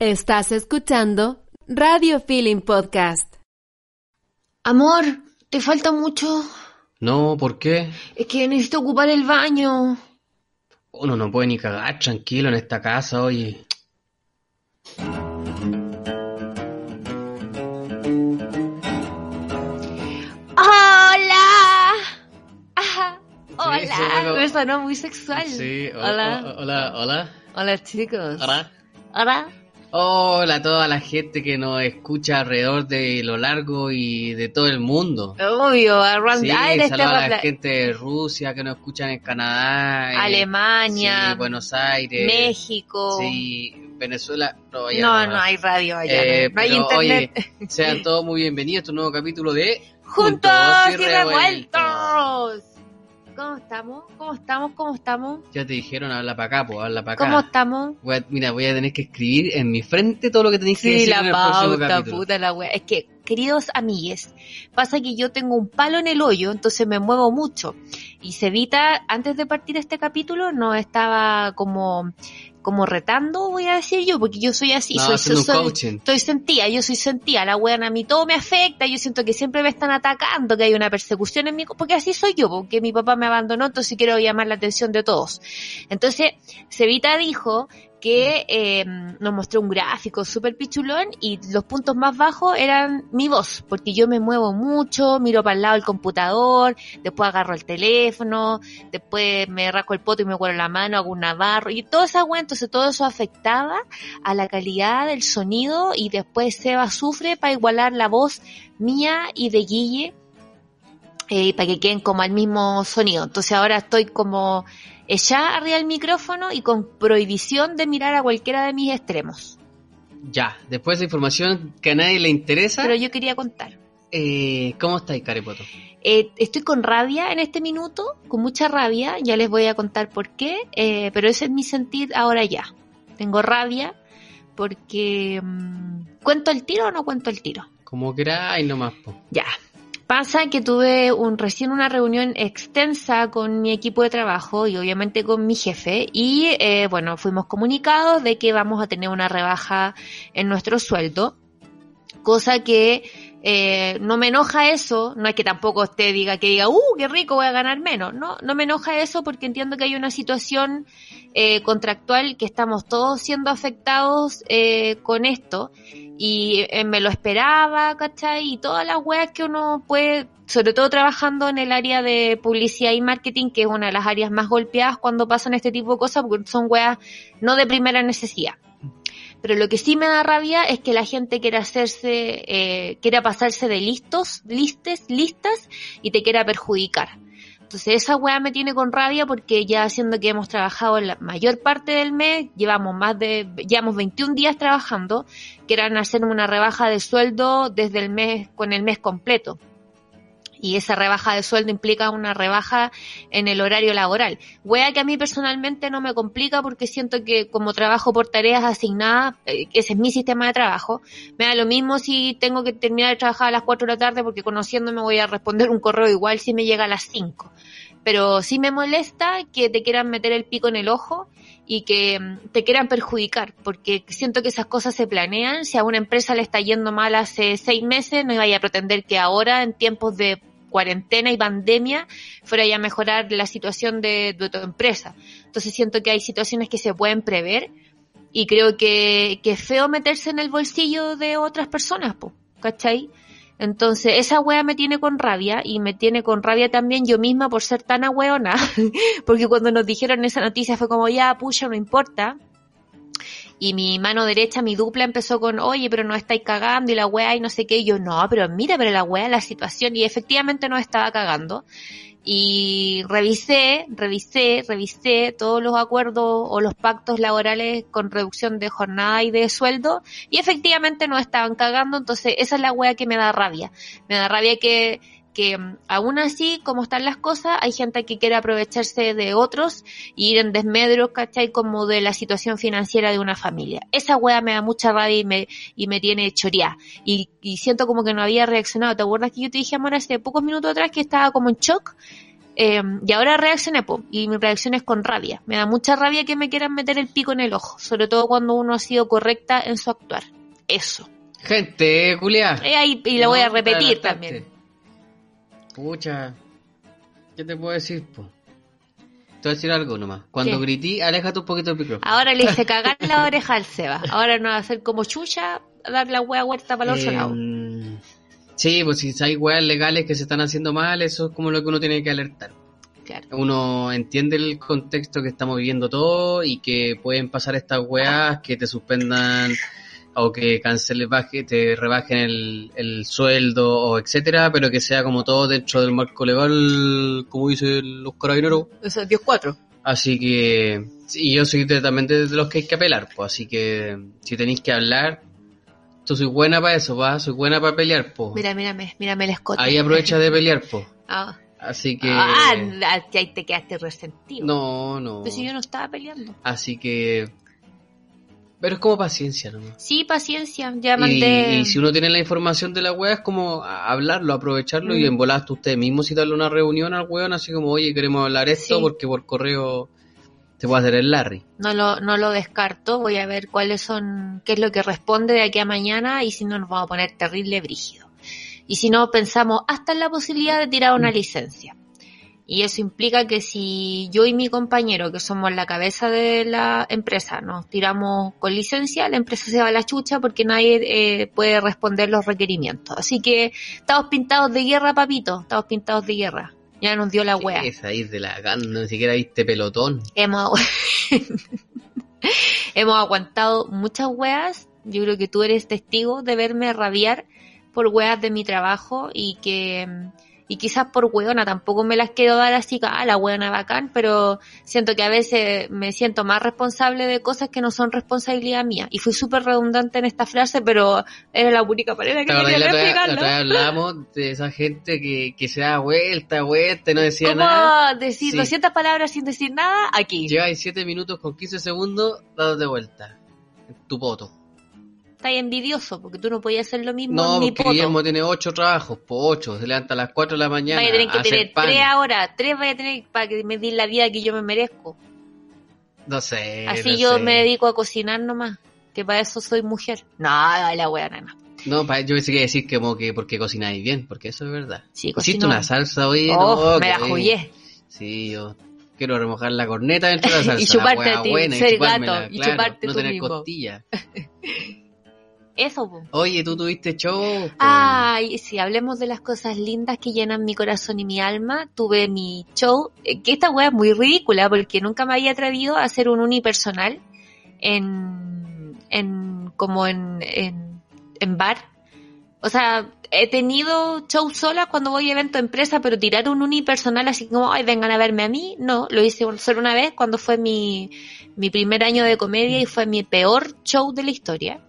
Estás escuchando Radio Feeling Podcast. Amor, ¿te falta mucho? No, ¿por qué? Es que necesito ocupar el baño. Uno no puede ni cagar tranquilo en esta casa, oye. ¡Hola! Ajá, hola. sí, bueno. Me sonó muy sexual. Sí, hola. o- hola, hola. Hola, chicos. Hola. Hola. Hola a toda la gente que nos escucha alrededor de lo largo y de todo el mundo. Obvio, around Sí, ah, eres saludos a la gente de Rusia que nos escuchan en Canadá. eh, Alemania, sí, Buenos Aires. México. Sí, Venezuela. No, No, no hay radio allá. Eh, no hay pero, internet. oye, sean todos muy bienvenidos a este nuevo capítulo de Juntos y revueltos. ¿Cómo estamos? ¿Cómo estamos? ¿Cómo estamos? Ya te dijeron, habla para acá, pues, habla para acá. ¿Cómo estamos? Voy a- mira, voy a tener que escribir en mi frente todo lo que tenéis que Sí, decir la en el próximo pauta, capítulo. puta la wea. Es que, queridos amigues, pasa que yo tengo un palo en el hoyo, entonces me muevo mucho. Y se evita, antes de partir este capítulo, no estaba como, como retando, voy a decir yo, porque yo soy así, No, soy, soy- estoy sentida, yo soy sentida, la wea a mí todo me afecta, yo siento que siempre me están atacando, que hay una persecución en mí, porque así soy yo, porque mi papá me abandonó, entonces quiero llamar la atención de todos. Entonces, Cevita dijo que eh, nos mostró un gráfico súper pichulón y los puntos más bajos eran mi voz, porque yo me muevo mucho, miro para el lado el computador, después agarro el teléfono, después me rasco el poto y me huelo la mano, hago un navarro y todo esa weá, entonces todo eso afectaba a la calidad del sonido y después Seba sufre para igualar la voz mía y de Guille eh, para que queden como al mismo sonido. Entonces ahora estoy como ella arriba del micrófono y con prohibición de mirar a cualquiera de mis extremos. Ya, después de información que a nadie le interesa, Pero yo quería contar. eh, ¿cómo estáis, Carepoto? Eh, estoy con rabia en este minuto, con mucha rabia, ya les voy a contar por qué, eh, pero ese es mi sentir ahora ya. Tengo rabia porque... mm, ¿Cuento el tiro o no cuento el tiro? Como queráis nomás, po. Ya. Pasa que tuve un, recién una reunión extensa con mi equipo de trabajo y obviamente con mi jefe y eh, bueno, fuimos comunicados de que vamos a tener una rebaja en nuestro sueldo, cosa que eh, no me enoja eso, no es que tampoco usted diga que diga, uh, qué rico, voy a ganar menos, no, no me enoja eso porque entiendo que hay una situación eh, contractual que estamos todos siendo afectados eh, con esto y eh, me lo esperaba, ¿cachai? Y todas las weas que uno puede, sobre todo trabajando en el área de publicidad y marketing, que es una de las áreas más golpeadas cuando pasan este tipo de cosas, porque son weas no de primera necesidad. Pero lo que sí me da rabia es que la gente quiera hacerse, eh, quiera pasarse de listos, listes, listas y te quiera perjudicar. Entonces esa weá me tiene con rabia porque ya siendo que hemos trabajado la mayor parte del mes, llevamos más de, llevamos 21 días trabajando, quieran hacer una rebaja de sueldo desde el mes, con el mes completo. Y esa rebaja de sueldo implica una rebaja en el horario laboral. Wea que a mí personalmente no me complica porque siento que como trabajo por tareas asignadas, eh, ese es mi sistema de trabajo, me da lo mismo si tengo que terminar de trabajar a las 4 de la tarde porque conociéndome voy a responder un correo igual si me llega a las 5. Pero sí me molesta que te quieran meter el pico en el ojo y que mm, te quieran perjudicar, porque siento que esas cosas se planean. Si a una empresa le está yendo mal hace seis meses, no iba a pretender que ahora, en tiempos de cuarentena y pandemia, fuera ya a mejorar la situación de, de tu empresa. Entonces siento que hay situaciones que se pueden prever y creo que, es feo meterse en el bolsillo de otras personas, po, ¿cachai? Entonces, esa wea me tiene con rabia y me tiene con rabia también yo misma por ser tan ahueona, porque cuando nos dijeron esa noticia fue como, ya, pucha, no importa. Y mi mano derecha, mi dupla empezó con, oye, pero no estáis cagando y la weá y no sé qué. Y yo, no, pero mira, pero la weá, la situación. Y efectivamente no estaba cagando. Y revisé, revisé, revisé todos los acuerdos o los pactos laborales con reducción de jornada y de sueldo. Y efectivamente no estaban cagando. Entonces esa es la weá que me da rabia. Me da rabia que que mm, aún así, como están las cosas, hay gente que quiere aprovecharse de otros y ir en desmedro, ¿cachai? Como de la situación financiera de una familia. Esa wea me da mucha rabia y me, y me tiene choreada. Y, y siento como que no había reaccionado. ¿Te acuerdas que yo te dije, amor, hace pocos minutos atrás que estaba como en shock? Eh, y ahora reaccioné, po, y mi reacción es con rabia. Me da mucha rabia que me quieran meter el pico en el ojo, sobre todo cuando uno ha sido correcta en su actuar. Eso. Gente, Julia. Eh, ahí, y lo voy a repetir también. Pucha. ¿Qué te puedo decir, po? Te voy a decir algo nomás. Cuando ¿Qué? grití, aléjate un poquito del micrófono. Ahora le hice cagar la oreja al Seba. Ahora no va a hacer como chucha, a dar la hueá vuelta para el otro Eh, lado. Sí, pues si hay weas legales que se están haciendo mal, eso es como lo que uno tiene que alertar. Claro. Uno entiende el contexto que estamos viviendo todo y que pueden pasar estas weas que te suspendan o que cancelen, baje, te rebajen el, el sueldo o etcétera, pero que sea como todo dentro del marco legal, como dicen los carabineros. Eso es Dios 4. Así que, y yo soy también de los que hay que apelar, pues así que si tenéis que hablar, tú soy buena para eso, va, soy buena para pelear, pues. Mira, mírame, mírame el escote. Ahí aprovecha de pelear, pues. Ah, Así que... ah, ahí te quedaste resentido. no, no. Pero si yo no estaba peleando. Así que... Pero es como paciencia nomás. Sí, paciencia, ya mandé. y si uno tiene la información de la wea es como hablarlo, aprovecharlo y Mm. en volaste usted mismo citarle una reunión al weón así como, oye, queremos hablar esto Sí. porque por correo te puede hacer el Larry. No lo, no lo descarto, voy a ver cuáles son, qué es lo que responde de aquí a mañana y si no nos vamos a poner terrible brígido. Y si no, pensamos hasta en la posibilidad de tirar una licencia. Y eso implica que si yo y mi compañero, que somos la cabeza de la empresa, nos tiramos con licencia, la empresa se va a la chucha porque nadie eh, puede responder los requerimientos. Así que estamos pintados de guerra, papito, estamos pintados de guerra. Ya nos dio la wea. Es ahí de la ni siquiera viste pelotón. Hemos, hemos aguantado muchas weas. Yo creo que tú eres testigo de verme rabiar por weas de mi trabajo y que y quizás por weona tampoco me las quiero dar así, ah, la weona bacán, pero siento que a veces me siento más responsable de cosas que no son responsabilidad mía. Y fui súper redundante en esta frase, pero era la única manera que ¿Te acordás tenía la de otra, vez- la explicarlo. hablamos de esa gente que, que se da vuelta, vuelta y no decía ¿Cómo nada? decir Sí. 200 palabras sin decir nada? Aquí. Lleváis 7 minutos con 15 segundos dados de vuelta. En tu poto. Estás envidioso porque tú no podías hacer lo mismo No, en mi porque poto. Guillermo tiene 8 trabajos, por 8. Se levanta a las 4 de la mañana. Vaya a tener que tener pan. tres ahora, tres vaya a tener para que me den la vida que yo me merezco. No sé. Así no yo sé. me dedico a cocinar nomás, que para eso soy mujer. No, la wea nana. No, pa- yo pensé que decir que como que porque cocináis bien, porque eso es verdad. Sí, Hiciste una salsa hoy. Oh, no, me la jugué. Sí, yo quiero remojar la corneta dentro de la salsa. Y chuparte a ti, ser gato, y claro, chuparte no tú tener mismo. costilla. Eso, po. Oye, tú tuviste show. po. Ay, si hablemos de las cosas lindas que llenan mi corazón y mi alma, tuve mi show, eh, que esta wea es muy ridícula porque nunca me había atrevido a hacer un unipersonal en, en, como en, en, en bar. O sea, he tenido show sola cuando voy a evento empresa, pero tirar un unipersonal así como, ay, vengan a verme a mí, no, lo hice solo una vez cuando fue mi, mi primer año de comedia y fue mi peor show de la historia.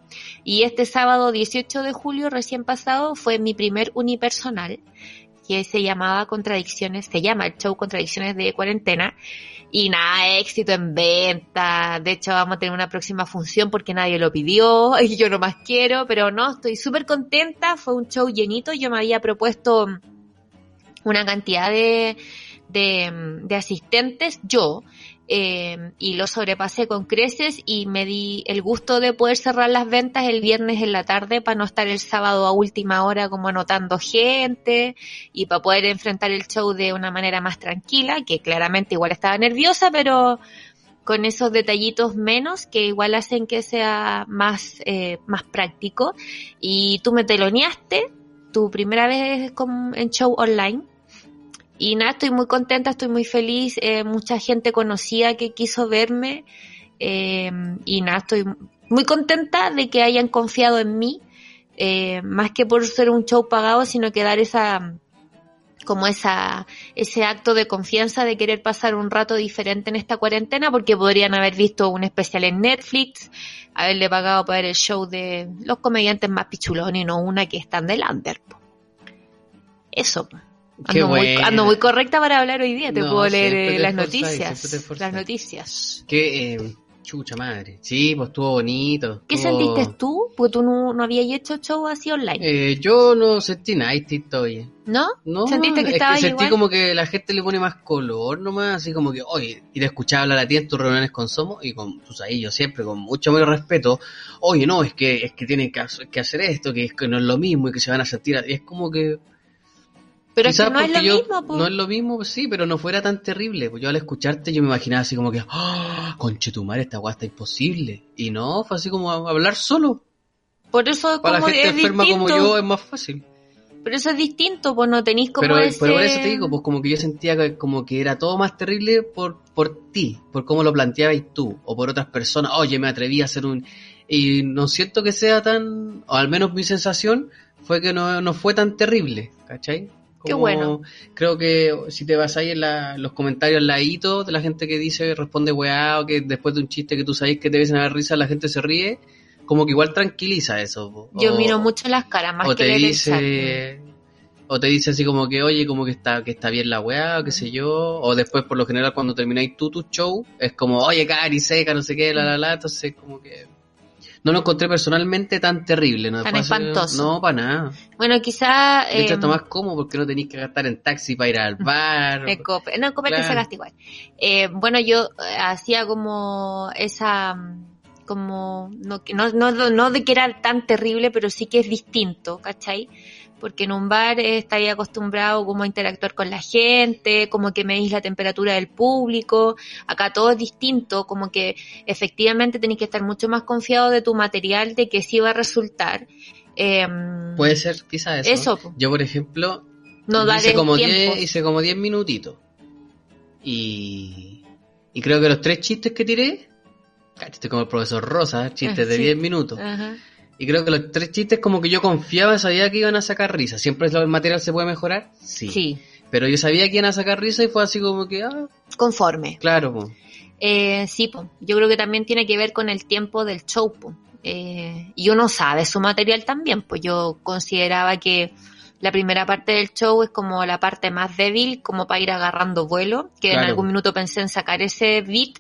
Y este sábado 18 de julio recién pasado fue mi primer unipersonal que se llamaba Contradicciones, se llama el show Contradicciones de cuarentena. Y nada, éxito en venta, de hecho vamos a tener una próxima función porque nadie lo pidió y yo no más quiero, pero no, estoy súper contenta, fue un show llenito, yo me había propuesto una cantidad de, de, de asistentes, yo, eh, y lo sobrepasé con creces y me di el gusto de poder cerrar las ventas el viernes en la tarde para no estar el sábado a última hora como anotando gente y para poder enfrentar el show de una manera más tranquila, que claramente igual estaba nerviosa, pero con esos detallitos menos que igual hacen que sea más, eh, más práctico. Y tú me teloneaste tu primera vez con- en show online. Y nada, estoy muy contenta, estoy muy feliz. eh, mucha gente conocida que quiso verme. eh, y nada, estoy muy contenta de que hayan confiado en mí, eh, más que por ser un show pagado, sino que dar esa como esa, ese acto de confianza de querer pasar un rato diferente en esta cuarentena, porque podrían haber visto un especial en Netflix, haberle pagado para ver el show de los comediantes más pichulones y no una que están del under. Eso. Qué Ando muy, buena. ando muy correcta para hablar hoy día, te No, puedo leer eh, te las noticias. Las noticias. Qué eh, chucha madre. Sí, pues estuvo bonito. ¿Qué estuvo- sentiste tú? Porque tú no, no habías hecho show así online, Eh, yo no sentí nada oye. ¿no? No, ¿Sentiste que es estaba que sentí igual? como que la gente le pone más color nomás, así como que, oye, y te escuchaba hablar a ti en tus reuniones con Somos y con tus ahí, yo siempre con mucho menos respeto, oye, no, es que es que tienen que, hacer- que hacer esto, que, es que no es lo mismo y que se van a sentir, y es como que... Pero es que no es lo yo- mismo, po. No es lo mismo, sí, pero no fuera tan terrible, pues yo al escucharte yo me imaginaba así como que, ¡ah! Conchetumar, esta guasta está imposible, y no, fue así como a- hablar solo, Por eso para la como gente es enferma distinto. como yo es más fácil. Pero eso es distinto, pues no tenéis como pero, ese... pero por eso te digo, pues como que yo sentía que como que era todo más terrible por, por ti, por cómo lo planteabas tú, o por otras personas, oye, me atreví a hacer un... Y no siento que sea tan, o al menos mi sensación fue que no, no fue tan terrible, ¿cachai? Qué bueno. Creo que si te vas ahí en la- los comentarios al ladito de la gente que dice, responde weá, o que después de un chiste que tú sabes que te dicen a dar risa, la gente se ríe, como que igual tranquiliza eso. po. Yo O- miro mucho las caras, más o que te el dice o te dice así como que oye como que está que está bien la weá o qué sé yo o después por lo general cuando termináis tú tu show es como oye cari seca no sé qué la la la entonces como que no lo encontré personalmente tan terrible no Tan espantoso. no para nada Bueno, quizá... de hecho eh, está más cómodo porque no tenéis que gastar en taxi para ir al bar en. No, en Cope Claro. se gasta igual. Eh, bueno, yo eh, hacía como esa... mm, como... No, no, no, no de que era tan terrible, pero sí que es distinto, ¿cachai? Porque en un bar eh, estaría acostumbrado como a interactuar con la gente, como que medís la temperatura del público. Acá todo es distinto, como que efectivamente tenés que estar mucho más confiado de tu material, de que sí va a resultar. Em, puede ser quizás eso, Eso, yo por ejemplo no hice como. 10 hice como 10 minutitos y y creo que los tres chistes que tiré cállate como el profesor Rosa chistes Ah, de sí. 10 minutos Ajá. Y creo que los tres chistes como que yo confiaba sabía que iban a sacar risa siempre el material se puede mejorar sí, sí, pero yo sabía que iban a sacar risa y fue así como que ah conforme. claro po. Eh, sí, po. yo creo que también tiene que ver con el tiempo del show. po. Eh, y uno sabe su material también, pues yo consideraba que la primera parte del show es como la parte más débil, como para ir agarrando vuelo, que en algún minuto pensé en sacar ese beat,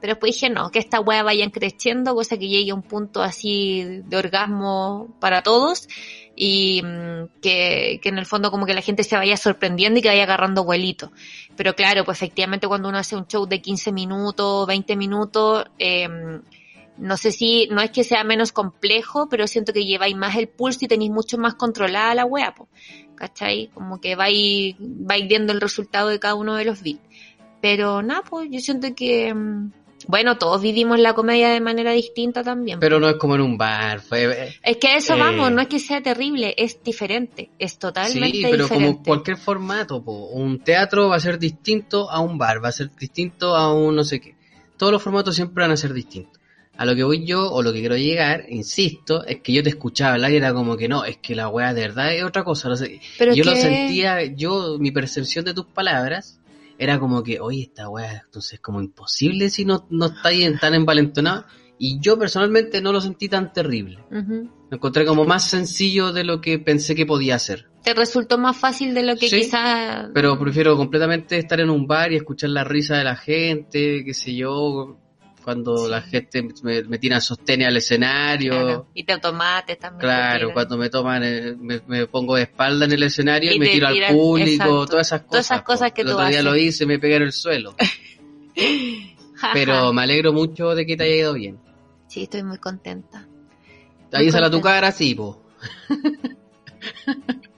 pero después dije no, que esta wea vayan creciendo, cosa que llegue a un punto así de orgasmo para todos y mm, que, que en el fondo como que la gente se vaya sorprendiendo y que vaya agarrando vuelito. Pero claro, pues efectivamente cuando uno hace un show de 15 minutos, 20 minutos, eh, no sé si, no es que sea menos complejo, pero siento que lleváis más el pulso y tenéis mucho más controlada la wea, po, ¿cachai? Como que vais, vais viendo el resultado de cada uno de los beats. Pero nada, pues yo siento que, mm, bueno, todos vivimos la comedia de manera distinta también. pero no es como en un bar fue es que eso eh, vamos, no es que sea terrible, es diferente, es totalmente Sí, pero diferente. como cualquier formato, po. un teatro va a ser distinto a un bar, va a ser distinto a un no sé qué. Todos los formatos siempre van a ser distintos. A lo que voy yo, o lo que quiero llegar, insisto, es que yo te escuchaba hablar y era como que no, es que la weá de verdad es otra cosa. No sé. Pero yo lo sentía, yo, mi percepción de tus palabras era como que, oye, esta weá, entonces es como imposible si no, no está bien tan envalentonado. Y yo personalmente no lo sentí tan terrible. Lo encontré como más sencillo de lo que pensé que podía ser. Te resultó más fácil de lo que Sí, quizás... Pero prefiero completamente estar en un bar y escuchar la risa de la gente, qué sé yo, cuando la gente me, me tira sostén al escenario. Claro, Claro, Y te tomates también. tiran. cuando me toman, eh, me, me pongo de espalda en el escenario y, Y me tiro tiran, al público, exacto. todas esas cosas. Todas esas cosas po. que el tú otro día lo hice me pegué en el suelo. Pero me alegro mucho de que te haya ido bien. Sí, estoy muy contenta. Ahí sale a tu cara, sí, po.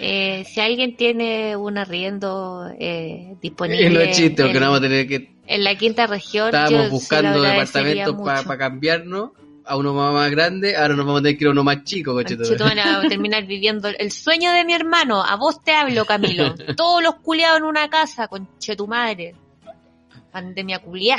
Eh, si alguien tiene un arriendo eh, disponible Y no es chiste, en, porque no vamos a tener que en la quinta región, Estábamos buscando departamentos para cambiarnos a uno más, grande, ahora nos vamos a tener que ir a uno más chico, coche. Conche tu madre, vamos a terminar viviendo el sueño de mi hermano. A vos te hablo, Camilo. Todos los culiados en una casa, conche tu madre. Pandemia culiá.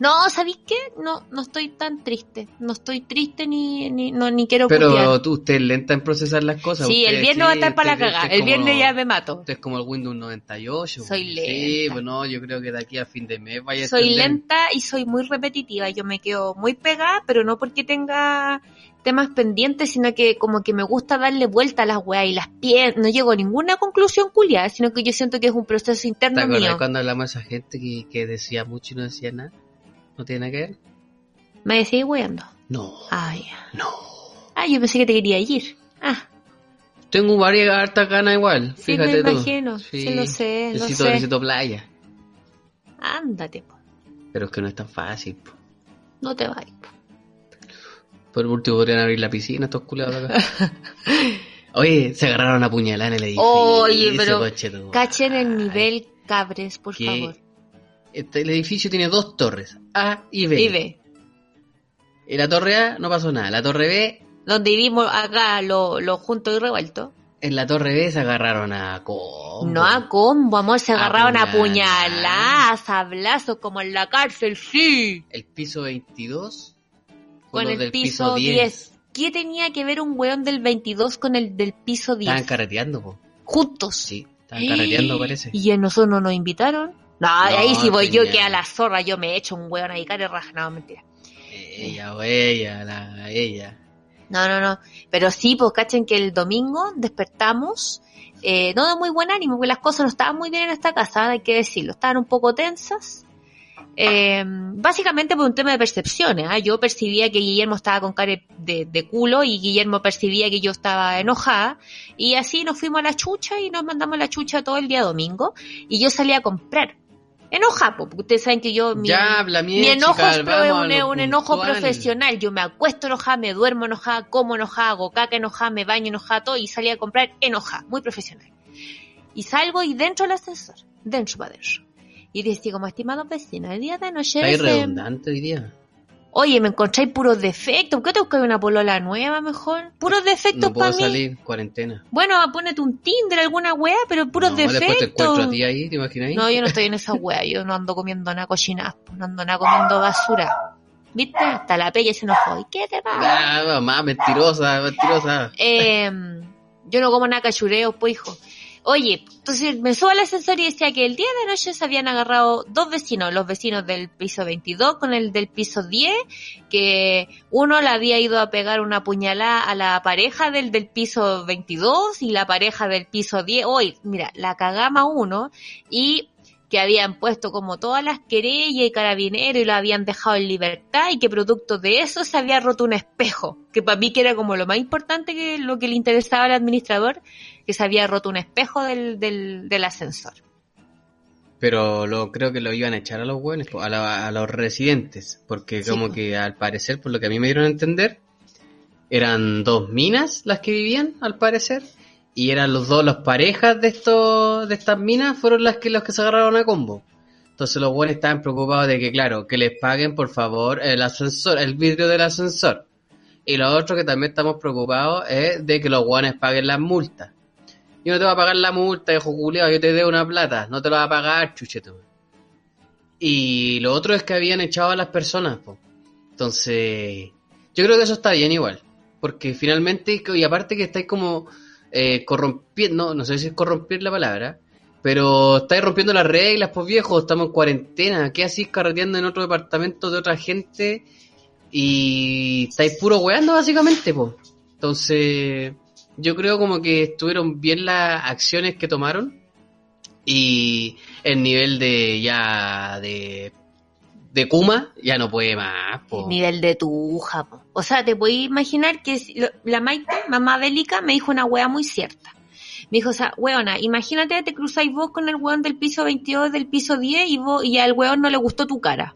No, ¿sabéis qué? No, no estoy tan triste. No estoy triste ni, ni, no, ni quiero Pero putear. tú, usted es lenta en procesar las cosas. Sí, usted- el viernes va a estar para la cagada. El viernes ya me mato. Usted es como el Windows 98. Soy pues. lenta. Sí, pues no, yo creo que de aquí a fin de mes vaya a Soy lenta y soy muy repetitiva. Yo me quedo muy pegada, pero no porque tenga temas pendientes, sino que como que me gusta darle vuelta a las weas y las pies. No llego a ninguna conclusión culiada, sino que yo siento que es un proceso ¿Te interno mío. cuando hablamos de esa gente que, que decía mucho y no decía nada? ¿No tiene que ver? Me decís weando. No, Ah, ya. no. Ah, yo pensé que te quería ir. Ah, Tengo varias hartas ganas igual, Sí, fíjate me tú. imagino. Sí, lo sé, lo necesito, sé. necesito playa. ándate, po. Pero es que no es tan fácil. po. no te vayas. po. Por último podrían abrir la piscina estos culiados de acá. Oye, se agarraron a puñalada en el edificio. Oye, pero. Cachen el nivel, cabres, por favor. Este, el edificio tiene dos torres, A y B. Y ve. En la torre A no pasó nada. La torre B, Donde vivimos acá lo, lo junto y revuelto. en la torre B se agarraron a combo. No a combo, amor, se agarraron a puñaladas, sablazos, como en la cárcel, sí. El piso 22 Con los el del piso 10. ¿Qué tenía que ver un weón del 22 con el del piso 10? Estaban carreteando, po. Juntos. Sí, estaban carreteando, parece. ¿Y a nosotros no nos invitaron? No, ahí sí voy yo que a la zorra yo me he hecho un weón ahí, cara y raja. No, mentira. Ella o ella, la, ella. No, no, no. Pero sí, pues cachen que el domingo despertamos, eh, no de muy buen ánimo, porque las cosas no estaban muy bien en esta casa, hay que decirlo. Estaban un poco tensas. Eh, básicamente por un tema de percepciones. ¿ah? Yo percibía que Guillermo estaba con cara de, de culo y Guillermo percibía que yo estaba enojada. Y así nos fuimos a la chucha y nos mandamos a la chucha todo el día domingo. Y yo salí a comprar. Enojada, pues, porque ustedes saben que yo... mi- ya, habla mi enojo es un, enojo profesional. Yo me acuesto enojada, me duermo enojada, como enojada, hago caca enojada, me baño enojada, todo y salí a comprar enojada, muy profesional. Y salgo y dentro del ascensor, dentro para adentro. Y decía como, estimados vecinos, el día de anoche... Está redundante hoy día. Oye, me encontráis puros defectos. ¿Por qué te buscas una polola nueva mejor? Puros defectos No puedo para mí. salir, cuarentena. Bueno, ponete un Tinder, alguna wea, pero puros no, Después te encuentro defectos. a ti ahí, ¿te imaginas? No, yo no estoy en esa wea, yo no ando comiendo nada cochinadas, pues, no ando nada comiendo basura. ¿Viste? Hasta la pella se enojó. ¿Y qué te pasa? Ah, mamá, mentirosa, mentirosa. Eh, yo no como nada cachureos, pues hijo. Oye, entonces me subo al ascensor y decía que el día de noche se habían agarrado dos vecinos, los vecinos del piso 22 con el del piso 10, que uno le había ido a pegar una puñalada a la pareja del del piso 22 y la pareja del piso 10. Hoy, mira, la cagama uno y que habían puesto como todas las querellas y carabineros y lo habían dejado en libertad y que producto de eso se había roto un espejo, que para mí que era como lo más importante que lo que le interesaba al administrador, que se había roto un espejo del, del, del ascensor. Pero lo, creo que lo iban a echar a los buenos, a, la- a los residentes, porque Sí, como que al parecer, por lo que a mí me dieron a entender, eran dos minas las que vivían, al parecer, y eran los dos, las parejas de estos, de estas minas, fueron las que los que se agarraron a combo. Entonces los buenos estaban preocupados de que, claro, que les paguen por favor el ascensor, el vidrio del ascensor. Y lo otro que también estamos preocupados es de que los guanes paguen las multas. Yo no te voy a pagar la multa, hijo culiao, yo te debo una plata, no te lo va a pagar, chucheto. Y lo otro es que habían echado a las personas, po. Entonces, yo creo que eso está bien igual. Porque finalmente, y aparte que estáis como eh, corrompiendo, no, no sé si es corromper la palabra, pero estáis rompiendo las reglas, pues viejo, estamos en cuarentena, ¿qué así carreteando en otro departamento de otra gente? Y estáis puro weando básicamente, pues. Entonces, yo creo como que estuvieron bien las acciones que tomaron y el nivel de ya de de Kuma ya no puede más, po. Nivel de tuja, po. O sea, te puedes imaginar que la Maite, mamá bélica, me dijo una wea muy cierta. Me dijo, o sea, weona, imagínate te cruzáis vos con el weón del piso 22, del piso 10 y vos, y al weón no le gustó tu cara.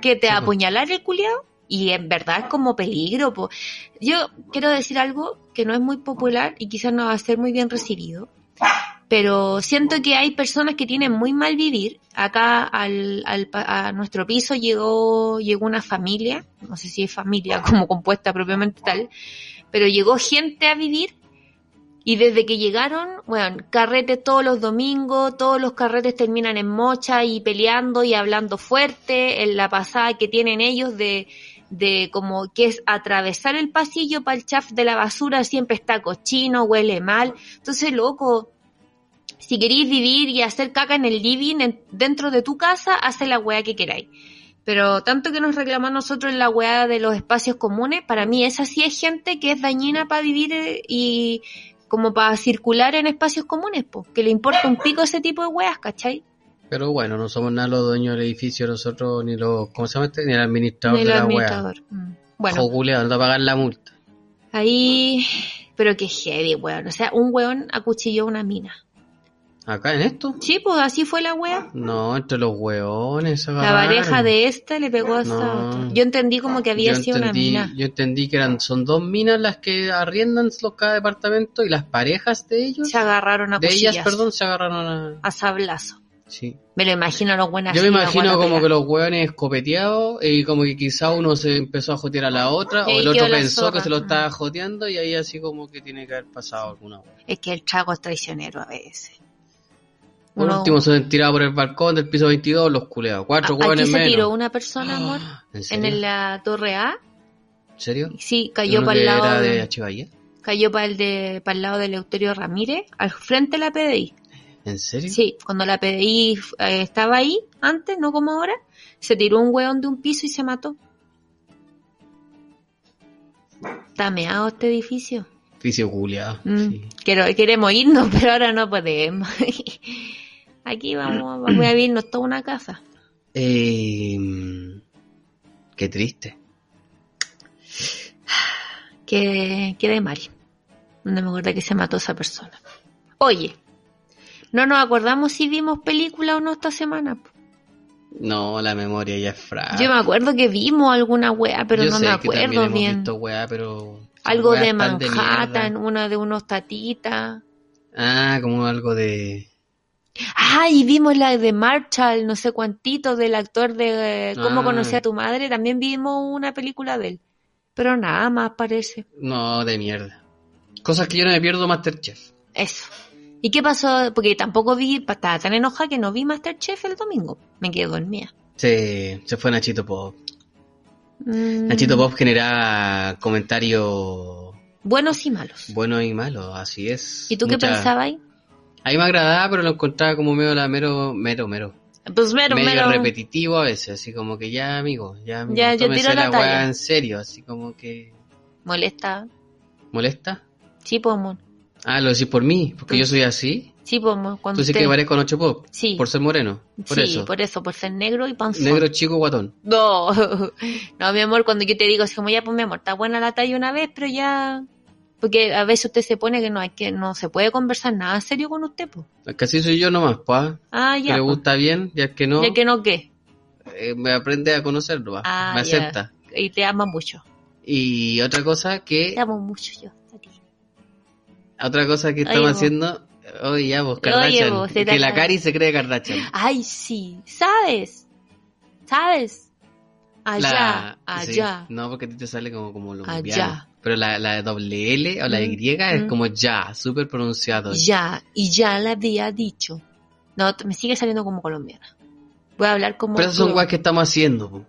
Que te Sí, apuñalar el culiao. Y en verdad es como peligro, po. Yo quiero decir algo que no es muy popular y quizás no va a ser muy bien recibido. Pero siento que hay personas que tienen muy mal vivir. Acá al, al a nuestro piso llegó, llegó una familia, no sé si es familia como compuesta propiamente tal, pero llegó gente a vivir Y desde que llegaron, bueno, carretes todos los domingos, todos los carretes terminan en mocha y peleando y hablando fuerte, en la pasada que tienen ellos de, de como que es atravesar el pasillo para el chaf de la basura, siempre está cochino, huele mal. Entonces, loco, si queréis vivir y hacer caca en el living en- dentro de tu casa, hace la weá que queráis. Pero tanto que nos reclaman nosotros en la weá de los espacios comunes, para mí esa sí es gente que es dañina para vivir eh, y como para circular en espacios comunes, pues, que le importa un pico ese tipo de weas, ¿cachai? Pero bueno, no somos nada los dueños del edificio nosotros, ni los, ¿cómo se llama este? Ni el administrador Ni el de la wea. administrador. Mm. Bueno, va a pagar la multa. ahí, pero qué heavy, weón. O sea, un weón acuchilló una mina. ¿Acá en esto? Sí, pues así fue la wea. No, entre los hueones se La pareja de esta le pegó a No. Yo entendí como que había yo sido una mina. Yo entendí que eran, son dos minas las que arriendan los cada departamento y las parejas de ellos, Se agarraron a de ellas, perdón, se agarraron a... A sablazo. Sí. Me lo imagino a los buenos Yo me imagino como que los hueones escopeteados y como que quizá uno se empezó a jotear a la otra Y o el otro pensó que se lo estaba joteando y ahí así como que tiene que haber pasado alguna hueá. Es que el trago es traicionero a veces. Por último se han tirado por el balcón del piso 22 los culeados. Cuatro A- Aquí hueones se menos. tiró una persona, amor, ¿En en serio? el- la torre A. ¿En serio? Sí, cayó ¿Uno para el lado era de. Bahía? cayó para el de para el lado de Leuterio Ramírez, al frente de la PDI. ¿En serio? Sí, cuando la PDI eh, estaba ahí antes, no como ahora, se tiró un hueón de un piso y se mató. Está meado este edificio. Edificio culiado. Mm, sí. queremos irnos, pero ahora no podemos. Aquí vamos, vamos a vivirnos toda una casa. Eh, qué triste. Que quedé mal. No me acuerdo que se mató esa persona. Oye, no nos acordamos si vimos película o no esta semana. No, la memoria ya es frágil. Yo me acuerdo que vimos alguna wea, pero Yo no sé me que acuerdo hemos bien. visto weá, pero Algo de tan Manhattan, mierda. una de unos tatitas. Ah, como algo de. Ah, y vimos la de Marshall, no sé cuántito, del actor de eh, Cómo Ah. conocí a tu madre. También vimos una película de él. Pero nada más parece. No, de mierda. Cosas que yo no me pierdo Masterchef. Eso. ¿Y qué pasó? Porque tampoco vi, estaba tan enojada que no vi Masterchef el domingo. Me quedé dormida. Se, se fue Nachito Pop. Mm, Nachito Pop genera comentarios Buenos y malos. buenos y malos, así es. ¿Y tú qué pensabas ahí? A mí me agradaba, pero lo encontraba como medio la mero, mero, mero. Pues mero, medio mero. repetitivo a veces, así como que ya, amigo, ya, amigo, Ya, yo tiro la la weá talla. en serio, así como que Molesta. molesta. Sí, pues, amor. Ah, lo decís por mí, porque Tú- yo soy así. Sí, pues, amor. Cuando Tú sí usted- que parezco Noche Pop, Sí. por ser moreno, por sí, eso. por eso, por ser negro y panzón. Negro chico guatón. No, no, mi amor, cuando yo te digo así como ya, pues mi amor, está buena la talla una vez, pero ya... Porque a veces usted se pone que no hay que no se puede conversar nada serio con usted, pues. Casi soy yo nomás, pa. Ah, Que le gusta bien, ya que no, Ya que no, ¿qué? eh, me aprende a conocerlo, pa. Ah, me ya. acepta. Y te ama mucho. Y otra cosa que Te amo mucho yo. a ti. Otra cosa que Oye, estamos vos. haciendo, oye ya vos, Oye, Kardashian, vos, que la. Cari se cree Kardashian. Ay, sí. ¿Sabes? ¿Sabes? Allá, La- allá. sí, no, porque a ti te sale como, como Allá. Pero la, la doble L o la Mm, Y es mm. como ya, súper pronunciado. Ya, y ya la había dicho. No, me sigue saliendo como colombiana. Voy a hablar como... Pero esas son weas que estamos haciendo. po.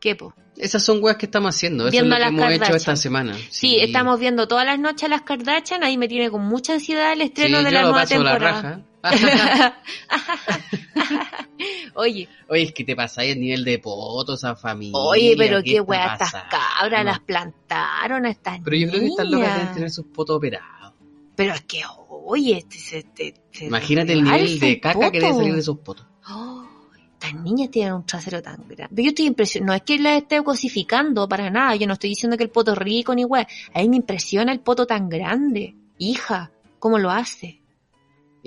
¿Qué, po? Esas son weas que estamos haciendo. Eso Viendo es lo que hemos hecho Kardashian. esta semana. Sí, estamos viendo todas las noches a las Kardashian. Ahí me tiene con mucha ansiedad el Sí, estreno de yo la nueva paso la temporada. raja. oye, Oye, es que te pasáis el nivel de poto, esa familia. oye, pero ¿qué qué weá, estas cabras las plantaron a estas Pero yo creo que estas locas deben niñas. tener sus potos operados. Pero es que, oye, este se... te- te Imagínate el nivel de caca que debe poto. salir de esos potos. Oh, estas niñas tienen un trasero tan grande. Yo estoy impresionada. No es que las esté cosificando para nada. Yo no estoy diciendo que el poto es rico ni weá. A mí me impresiona el poto tan grande. Hija, ¿cómo lo hace?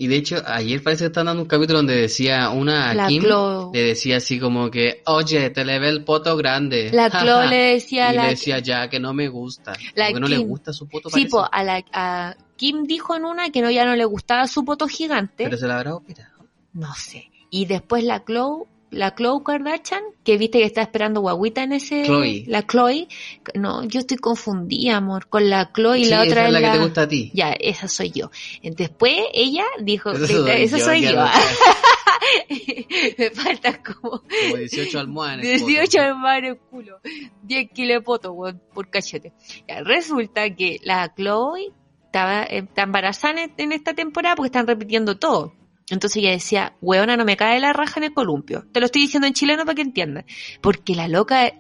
Y de hecho, ayer parece que están dando un capítulo donde decía una a La Kim, Chloe. le decía así como que, oye, te le ve el poto grande. La Chloe le decía y la... le decía ya que no me gusta. La que no le gusta su poto, Sí, po, a, la, a Kim dijo en una que no ya no le gustaba su poto gigante. Pero se la habrá operado. No sé. Y después la Chloe la Chloe Kardashian, que viste que está esperando guaguita en ese... Chloe. La Chloe. No, yo estoy confundida, amor, con la Chloe y Sí, la otra esa es la que te gusta a ti. Ya, esa soy yo. Después ella dijo, Esa soy esa yo, soy Me falta como Como 18 almohadas. en el 18 poto. hermanos en el culo, 10 kilos de poto, weón, por cachete. Ya, resulta que la Chloe estaba eh, está embarazada en, en esta temporada porque están repitiendo todo. Entonces ella decía, weona, no me cae la raja en el columpio. Te lo estoy diciendo en chileno para que entiendas. Porque la loca,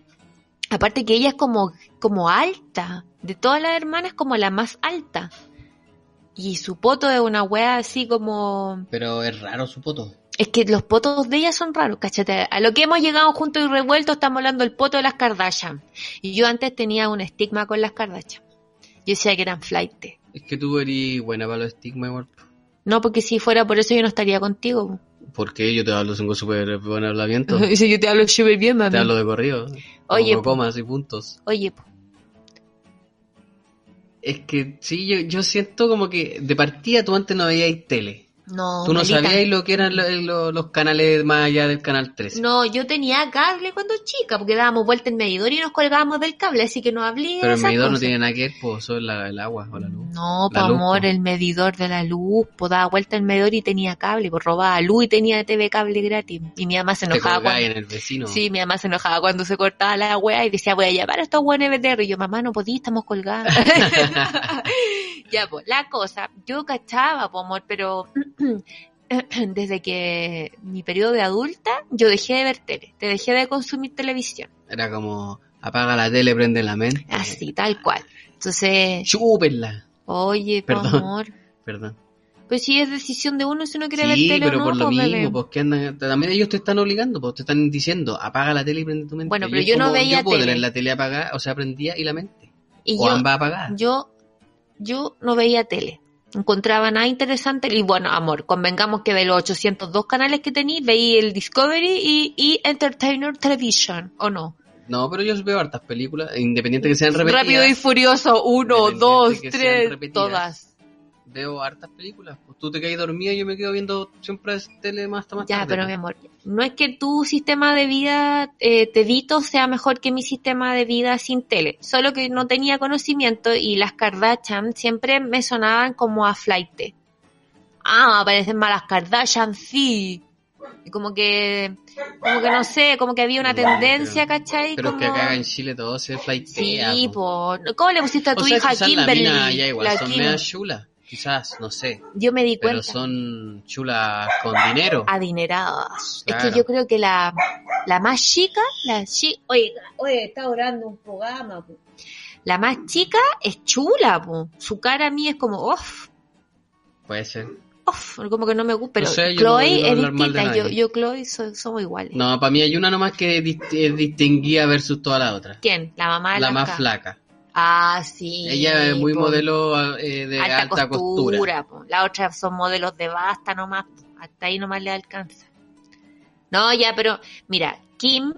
aparte que ella es como, como alta, de todas las hermanas como la más alta. Y su poto es una wea así como... Pero es raro su poto. Es que los potos de ella son raros, cachate. A lo que hemos llegado juntos y revueltos estamos hablando del poto de las Kardashian. Y yo antes tenía un estigma con las Kardashian. Yo decía que eran flight. Es que tú eres buena para los estigmas, igual. No, porque si fuera por eso yo no estaría contigo. Porque yo te hablo, tengo súper buen hablamiento. Si yo te hablo súper bien, mami. Te hablo de corrido. Oye, po. comas y puntos. Oye, po, Es que sí, yo, yo siento como que de partida tú antes no veías tele. No, tú no sabías lo que eran lo- lo- los canales más allá del canal 13. No, yo tenía cable cuando chica, porque dábamos vuelta en medidor y nos colgábamos del cable, así que no hablé Pero el medidor no tiene nada que ver, pues, es la- el agua o la luz. No, por amor, po. el medidor de la luz, pues daba vuelta el medidor y tenía cable, pues robaba luz y tenía TV cable gratis. Y mi mamá se Te enojaba colgáis cuando... en el vecino. Sí, mi mamá se enojaba cuando se cortaba la wea y decía, voy a llamar a estos buenos BTR. Y yo, mamá, no podí, estamos colgadas. ya, pues, la cosa, yo cachaba, pues, amor, pero desde que mi periodo de adulta, yo dejé de ver tele, te dejé de consumir televisión. Era como, apaga la tele, prende la mente. Así, tal cual. Entonces, Chúpenla. oye, Perdón. amor, Perdón. pues si es decisión de uno si uno quiere Sí, ver tele pero o no, por lo pues, mismo, bebé. pues que andan, también ellos te están obligando, pues te están diciendo, apaga la tele y prende tu mente. Bueno, pero yo no como, veía yo puedo tele. tener la tele apagada, o sea, prendía y la mente. Y o yo, ambas apagadas. yo, yo no veía tele. Encontraba nada interesante. Y bueno, amor, convengamos que de los 802 canales que tenía, veía el Discovery y, y Entertainer Television, ¿o no? No, pero yo veo hartas películas, independiente que sean repetidas. Rápido y Furioso, uno, dos, tres, todas. Veo hartas películas. Pues tú te quedas dormida y yo me quedo viendo siempre tele más hasta más Ya, tarde, pero pues. mi amor, no es que tu sistema de vida eh, tedito sea mejor que mi sistema de vida sin tele, solo que no tenía conocimiento y las Kardashian siempre me sonaban como a flight. Ah, aparecen malas Kardashian, sí. Y como que, como que no sé, como que había una tendencia, pero- ¿cachai? Pero como... que acá en Chile todo se flightea. Sí, po. ¿Cómo le pusiste a tu O hija Kimberly? la mina ya igual La son Kim. medias chulas. Quizás, no sé. Yo me di Pero son chulas con dinero. adineradas. Es que yo creo que la, la más chica, la chi oiga, oye, está orando un programa. po. La más chica es chula, po. su cara a mí es como, uff, Puede ser. uff, como que no me gusta, pero No sé, yo Chloe no- es distinta, yo, yo Chloe so- somos iguales. No, para mí hay una nomás que es distinguida versus toda la otra. ¿Quién? La mamá de La la más flaca. Ah, sí. Ella es muy po. modelo eh, de alta, alta, costura. costura. po. La otra son modelos de basta nomás. po. Hasta ahí nomás le alcanza. No, ya, pero mira, Kim,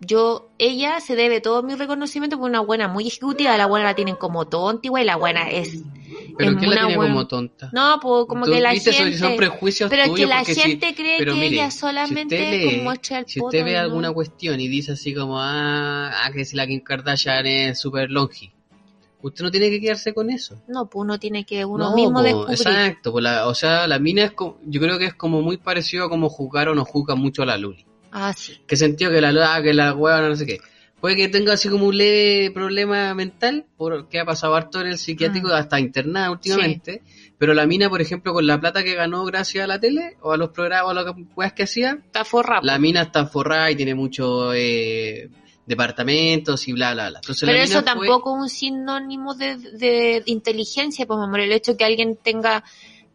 yo, ella se debe todo mi reconocimiento por una buena muy ejecutiva. La buena la tienen como tonta, güey. La buena es. Pero es ¿quién la tiene buena- como tonta? No, pues como que la gente. son prejuicios pero es tuyos que la si- gente cree pero que mire, ella si solamente usted lee- como muestra el Si usted ve ¿no? alguna cuestión y dice así como, ah, ah, que si la Kim Kardashian es super longi, usted no tiene que quedarse con eso. No, pues uno tiene que uno No, mismo po, descubrir. Exacto, pues la- o sea, la mina es como, yo creo que es como muy parecido a como juzgar o no juzga mucho a la Luli. Ah, sí. ¿Qué sentido que la ah, que la hueva no sé qué? Puede que tenga así como un leve problema mental, porque ha pasado harto en el psiquiátrico, Mm. hasta internada últimamente, pero la mina, por ejemplo, con la plata que ganó gracias a la tele, o a los programas, o a las weas que hacía, Está forrado. la mina está forrada y tiene muchos eh, departamentos y bla, bla, bla. Entonces, Pero eso tampoco es un sinónimo de, de inteligencia, pues, amor. El hecho de que alguien tenga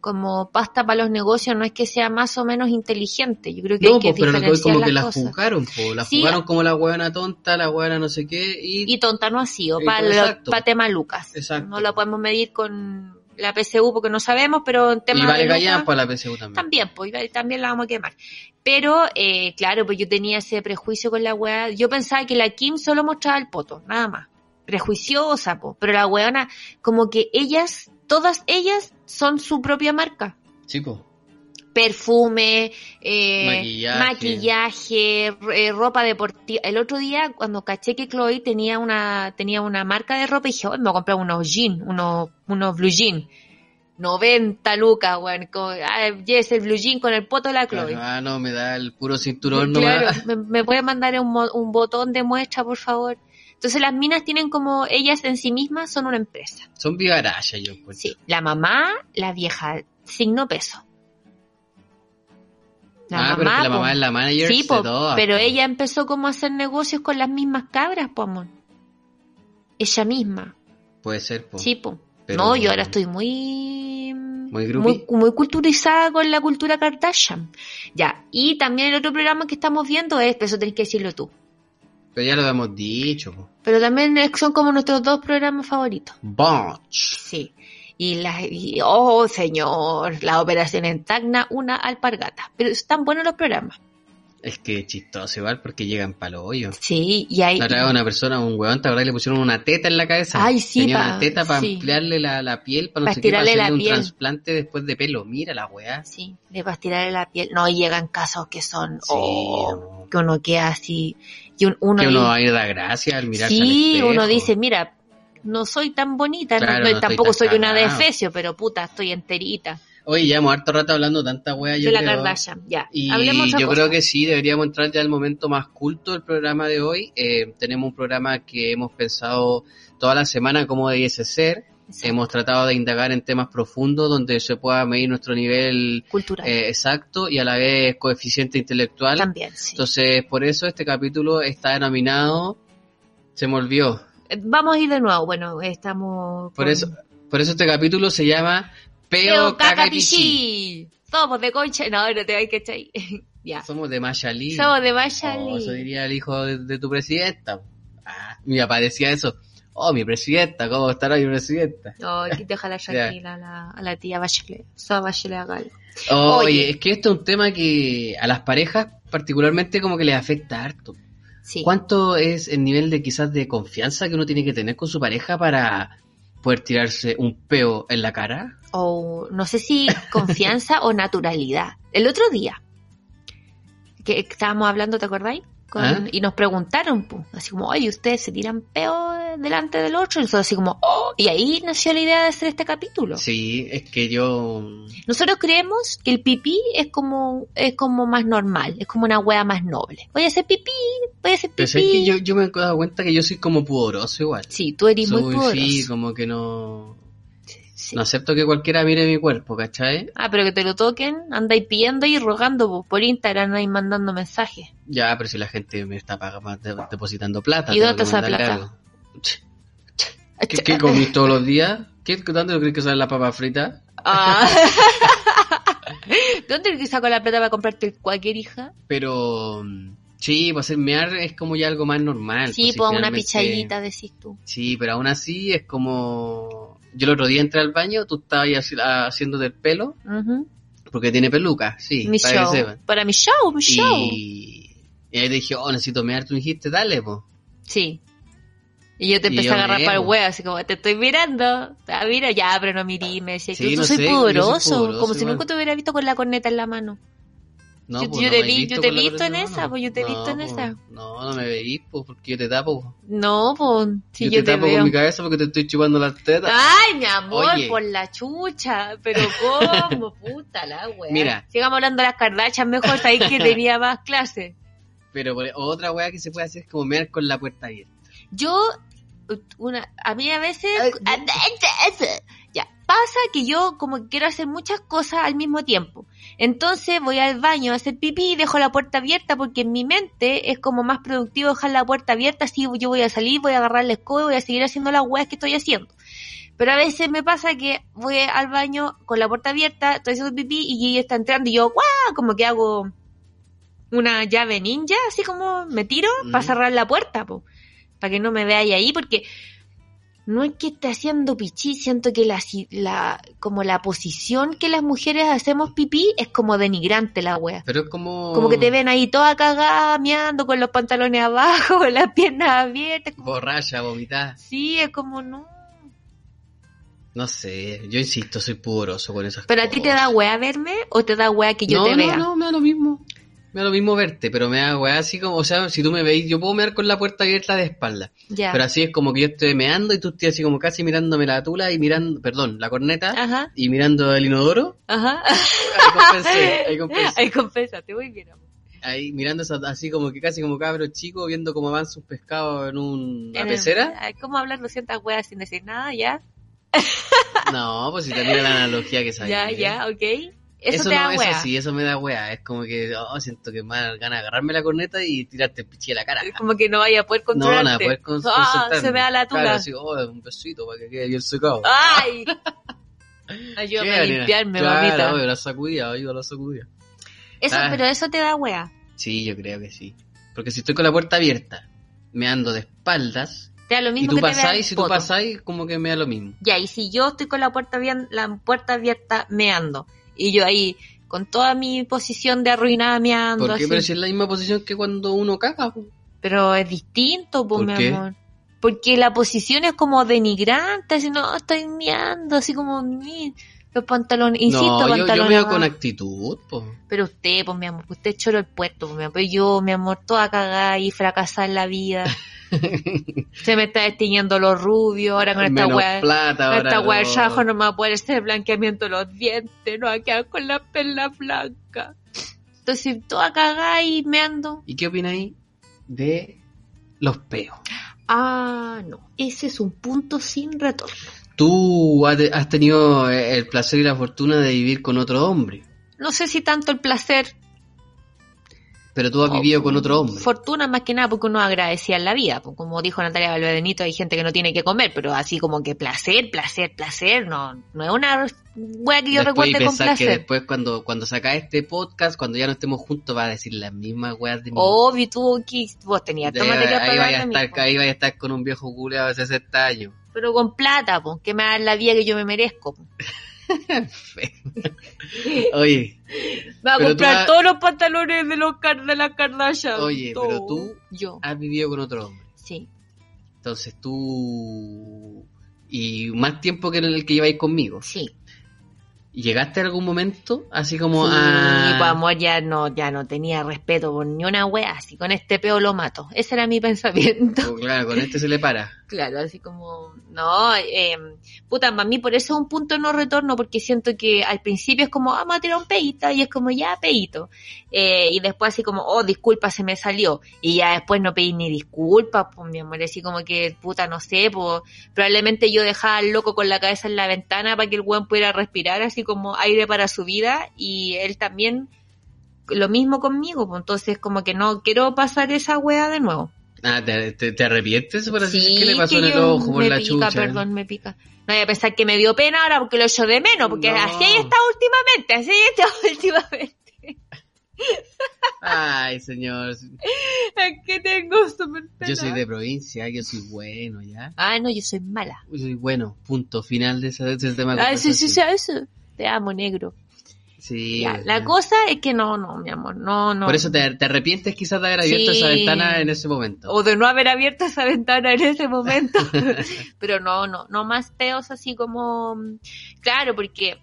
como pasta para los negocios no es que sea más o menos inteligente. Yo creo que No, hay que pues, pero diferenciar como que las la cosas. juzgaron, po, la Sí. juzgaron como la huevona tonta, la huevona no sé qué, y, Y tonta no ha sido, para pa tema Lucas. Exacto. No lo podemos medir con la PSU porque no sabemos, pero en y tema vale callar Lucas, para la PSU también. también, pues y también la vamos a quemar. Pero, eh, claro, pues yo tenía ese prejuicio con la weá. Yo pensaba que la Kim solo mostraba el poto, nada más. Prejuiciosa, po. Pero la weona, como que ellas, todas ellas son su propia marca. Chico, perfume, eh, Maquillaje. maquillaje, eh, ropa deportiva. El otro día, cuando caché que Chloe tenía una, tenía una marca de ropa, dije, "Oh, me voy a comprar unos jeans, unos, unos blue jeans. 90 lucas, weón. Ah, yes, el blue jean con el poto de la Chloe. Ah, no, me da el puro cinturón Claro, me, me puede mandar un, un botón de muestra, por favor. Entonces las minas tienen como, ellas en sí mismas son una empresa. Son vivarachas, yo pues. Sí, la mamá, la vieja, signo peso. ah, pero es que la po. mamá es la manager Sí, de po, todas, pero po. ella empezó como a hacer negocios con las mismas cabras, po, amor. Ella misma. Puede ser, po. Sí, po. Pero- No, yo ahora estoy muy... Muy muy, muy culturizada con la cultura Kardashian. Ya, y también el otro programa que estamos viendo es, pero eso tenés que decirlo tú. Pero ya lo hemos dicho, po. Pero también son como nuestros dos programas favoritos. Bunch. Sí. Y la, y- oh señor, la operación en Tacna, una alpargata. Pero están buenos los programas. Es que chistoso igual porque llegan palo hoyo. Sí, y hay... La vez una persona, un huevón, ¿te acordás? Le pusieron una teta en la cabeza. Ay, sí, Tenía pa- una teta para sí. ampliarle la, la piel, para no sé qué, para la hacerle un piel. trasplante después de pelo. Mira la weá. Sí, de para tirarle la piel. No, y llegan casos que son... Sí, oh, que uno queda así... Y un- uno que uno dice- da gracia al mirar Sí, uno dice, mira, no soy tan bonita, no- Claro, no- no estoy tampoco soy una de. Efesio, pero puta, estoy enterita. Oye, llevamos harto rato hablando tanta weá, yo de la creo. Kardashian, ya. Y Hablemos yo cosa. creo que sí, deberíamos entrar ya al momento más culto del programa de hoy. Eh, tenemos un programa que hemos pensado toda la semana cómo debiese ser. Hemos tratado de indagar en temas profundos donde se pueda medir nuestro nivel Cultural. eh, exacto y a la vez coeficiente intelectual. También, sí. Entonces, por eso este capítulo está denominado Se me olvidó. Eh, Vamos a ir de nuevo. Bueno, estamos. Por con- eso, por eso este capítulo se llama Peo Peo. Cacapichí. Somos de concha. No, no te hay que echar ahí. ya. Somos de Mayalí. Somos de Oh, Mayali. eso diría el hijo de, de tu presidenta. Ah, mi papá decía eso. Oh, mi presidenta, ¿cómo estará mi presidenta? No, aquí déjala tranquila a la, a la tía Bachelet. So, Bachelet haga algo. Oye, Oye. es que esto es un tema que a las parejas particularmente como que les afecta harto. Sí. ¿Cuánto es el nivel de quizás de confianza que uno tiene que tener con su pareja para poder tirarse un peo en la cara? o no sé si confianza o naturalidad. El otro día, que estábamos hablando, ¿te acordáis? Con- ¿Ah? Y nos preguntaron, pu, así como, oye, ustedes se tiran peo delante del otro, y nosotros así como, oh, y ahí nació la idea de hacer este capítulo. Sí, es que yo... Nosotros creemos que el pipí es como, es como más normal, es como una wea más noble. Voy a hacer pipí, voy a hacer Pero pipí. es que yo, yo me he dado cuenta que yo soy como pudoroso igual. Sí, tú eres muy Soy, poderoso. sí, como que no... Sí. No acepto que cualquiera mire mi cuerpo, ¿cachai? Ah, pero que te lo toquen, andáis pidiendo y rogando po, por Instagram, andáis mandando mensajes. Ya, pero si la gente me está pagando, de- depositando plata. ¿Y dónde está esa plata? ¿Qué, qué comís todos los días? ¿Qué, ¿Dónde crees que sale la papa frita? Ah. ¿Dónde saco la plata para comprarte cualquier hija? Pero mm, sí, pues hacer mear es como ya algo más normal. Sí, pues, pues una pichadita, decís tú. Sí, pero aún así es como... Yo el otro día entré al baño, tú estabas ahí haci- haciendo del pelo, porque tiene peluca, sí, mi para que show. sepan. Para mi show, mi show. Y, y ahí dije, oh, necesito mear, tú dijiste, dale, pues. Sí. Y yo te empecé a agarrar para el huevo, así como, te estoy mirando. Ah, mira, ya, pero no mirí, me decía, Sí, tú, no soy sé, yo soy pudoroso, como si nunca te hubiera visto con la corneta en la mano. No, Yo- pues, yo no te me vi- yo te la visto en esa, pues, yo te he visto en pues, esa. No, no me veís, pues, porque yo te tapo. pues. No, pues, si yo, yo, te, te, tapo veo. con mi cabeza porque te estoy chupando las tetas. Ay, mi amor, Oye. por la chucha. Pero cómo, puta la wea. Mira. Sigamos hablando de las Kardashian mejor, sabéis que tenía más clase. Pero por- otra weá que se puede hacer es como mear con la puerta abierta. Yo, una, a mí a veces, Ay, ya, pasa que yo como que quiero hacer muchas cosas al mismo tiempo. Entonces voy al baño a hacer pipí y dejo la puerta abierta porque en mi mente es como más productivo dejar la puerta abierta, así yo voy a salir, voy a agarrar la escoba y voy a seguir haciendo las weas que estoy haciendo. Pero a veces me pasa que voy al baño con la puerta abierta, estoy haciendo pipí y ella está entrando y yo, ¡guau! Como que hago una llave ninja, así como me tiro para cerrar la puerta, po, para que no me veáis ahí, porque no es que esté haciendo pichí, siento que la, si- la, como la posición que las mujeres hacemos pipí es como denigrante la wea. Pero es como... Como que te ven ahí toda cagada, meando con los pantalones abajo, con las piernas abiertas. como- Borracha, vomitada. Sí, es como no. No sé, yo insisto, soy pudoroso con esas ¿Pero a cosas. ti te da wea verme o te da wea que yo no, te no, vea? No, me da lo mismo. Me da lo mismo verte, pero me da weá así como, o sea, si tú me veis, yo puedo mear con la puerta abierta de espalda. Ya. Pero así es como que yo estoy meando y tú estás así como casi mirándome la tula y mirando, perdón, la corneta Ajá, y mirando el inodoro. ajá. Ahí compensé, ahí compensé. Ahí compésate, muy bien. amor. Ahí mirando así como que casi como cabro chico viendo cómo avanza un pescado en una En el- pecera. ¿Cómo hablar 200 weas sin decir nada? Ya, No, pues si te mira la analogía que sabía. ya, ya, ok. Eso, Eso, te no, da wea. eso sí, eso me da wea. Es como que, oh, siento que me da ganas de agarrarme la corneta y tirarte el pichi a la cara. Es como que no vaya a poder No, controlarte. nada, poder con, Ah, se me da la tula. Claro, así, oh, un besito para que quede bien secado. ¡Ay! Ayúdame ¿Qué, a limpiarme, claro, mamita. obvio, la sacudida, ayuda a la sacudida. Eso, Ah. pero eso te da wea. Sí, yo creo que sí. Porque si estoy con la puerta abierta, me ando de espaldas, Te da lo y mismo tú que pasáis, si tú pasáis, como que me da lo mismo. Ya, y si yo estoy con la puerta, bien, la puerta abierta meando, y yo ahí, con toda mi posición de arruinada meando, ¿Por qué? así, Pero si es la misma posición que cuando uno caga. po. pero es distinto, pues, ¿Por mi qué? amor. Porque la posición es como denigrante, así, no, estoy meando, así como, los pantalones, insisto, no, yo, yo pantalones veo abajo. con actitud, po. Pero usted, pues, mi amor, usted choro el puesto, pues, mi amor. Pero yo, mi amor, toda cagada y fracasada en la vida. Se me está destiñendo los rubios, ahora con esta weá. plata Con esta weá de no. no me va a poder hacer blanqueamiento de los dientes, no va a quedar con la perla blanca. Entonces, toda cagada y me ando. ¿Y qué opináis de los peos? Ah, no. Ese es un punto sin retorno. Tú has tenido el placer y la fortuna de vivir con otro hombre, No sé si tanto el placer pero tú has vivido con otro hombre. Fortuna más que nada porque uno agradecía en la vida. pues, Como dijo Natalia Valvadenito, hay gente que no tiene que comer, pero así como que placer, placer, placer, no, no es una wea que yo después y recuerde con pensar que placer. después cuando, cuando sacas este podcast, cuando ya no estemos juntos, va a decir las mismas weas de mí. Obvio, tú vos tenías De- material ahí vaya a estar, ahí vaya a estar con un viejo culeado de 60 años. pero con plata, pues, que me dan la vida que yo me merezco. po. Oye, Me va a comprar has- todos los pantalones de los de la Kardashian. Oye, todo. pero tú- Yo, has vivido con otro hombre. sí. Entonces tú... Y más tiempo que el que lleváis conmigo. Sí. ¿Llegaste a algún momento así como Sí, a... pues amor ya no, ya no tenía respeto por ni una wea, así con este peo lo mato. Ese era mi pensamiento. Oh, claro, con este se le para. Claro, así como, no, eh, puta, para mí por eso es un punto no retorno, porque siento que al principio es como, ah, vamos a tirar un peito, y es como, ya, peito. Eh, y después así como, oh, disculpa, se me salió. Y ya después no pedí ni disculpas, pues mi amor, así como que, puta, no sé, pues probablemente yo dejaba al loco con la cabeza en la ventana para que el weón pudiera respirar, así como aire para su vida, y él también lo mismo conmigo, pues entonces como que no quiero pasar esa wea de nuevo. Ah, ¿te, te, te arrepientes por así Sí? ¿Qué le pasó que en el ojo por me la pica, chucha? perdón, me pica. No voy a pensar que me dio pena ahora porque lo echo de menos, porque No. así está últimamente, así está últimamente. Ay, señor. Es que tengo súper pena. Yo soy de provincia, yo soy bueno, ¿ya? Ah, no, yo soy mala. Yo soy bueno, punto final de ese, de ese tema. Ah, sí, sí, sí, eso. Te amo, negro. Sí, Ya, la cosa es que no, no, mi amor, no, no. Por eso te, te arrepientes quizás de haber abierto Sí. esa ventana en ese momento. O de no haber abierto esa ventana en ese momento. Pero no, no, no más peos así como, claro, porque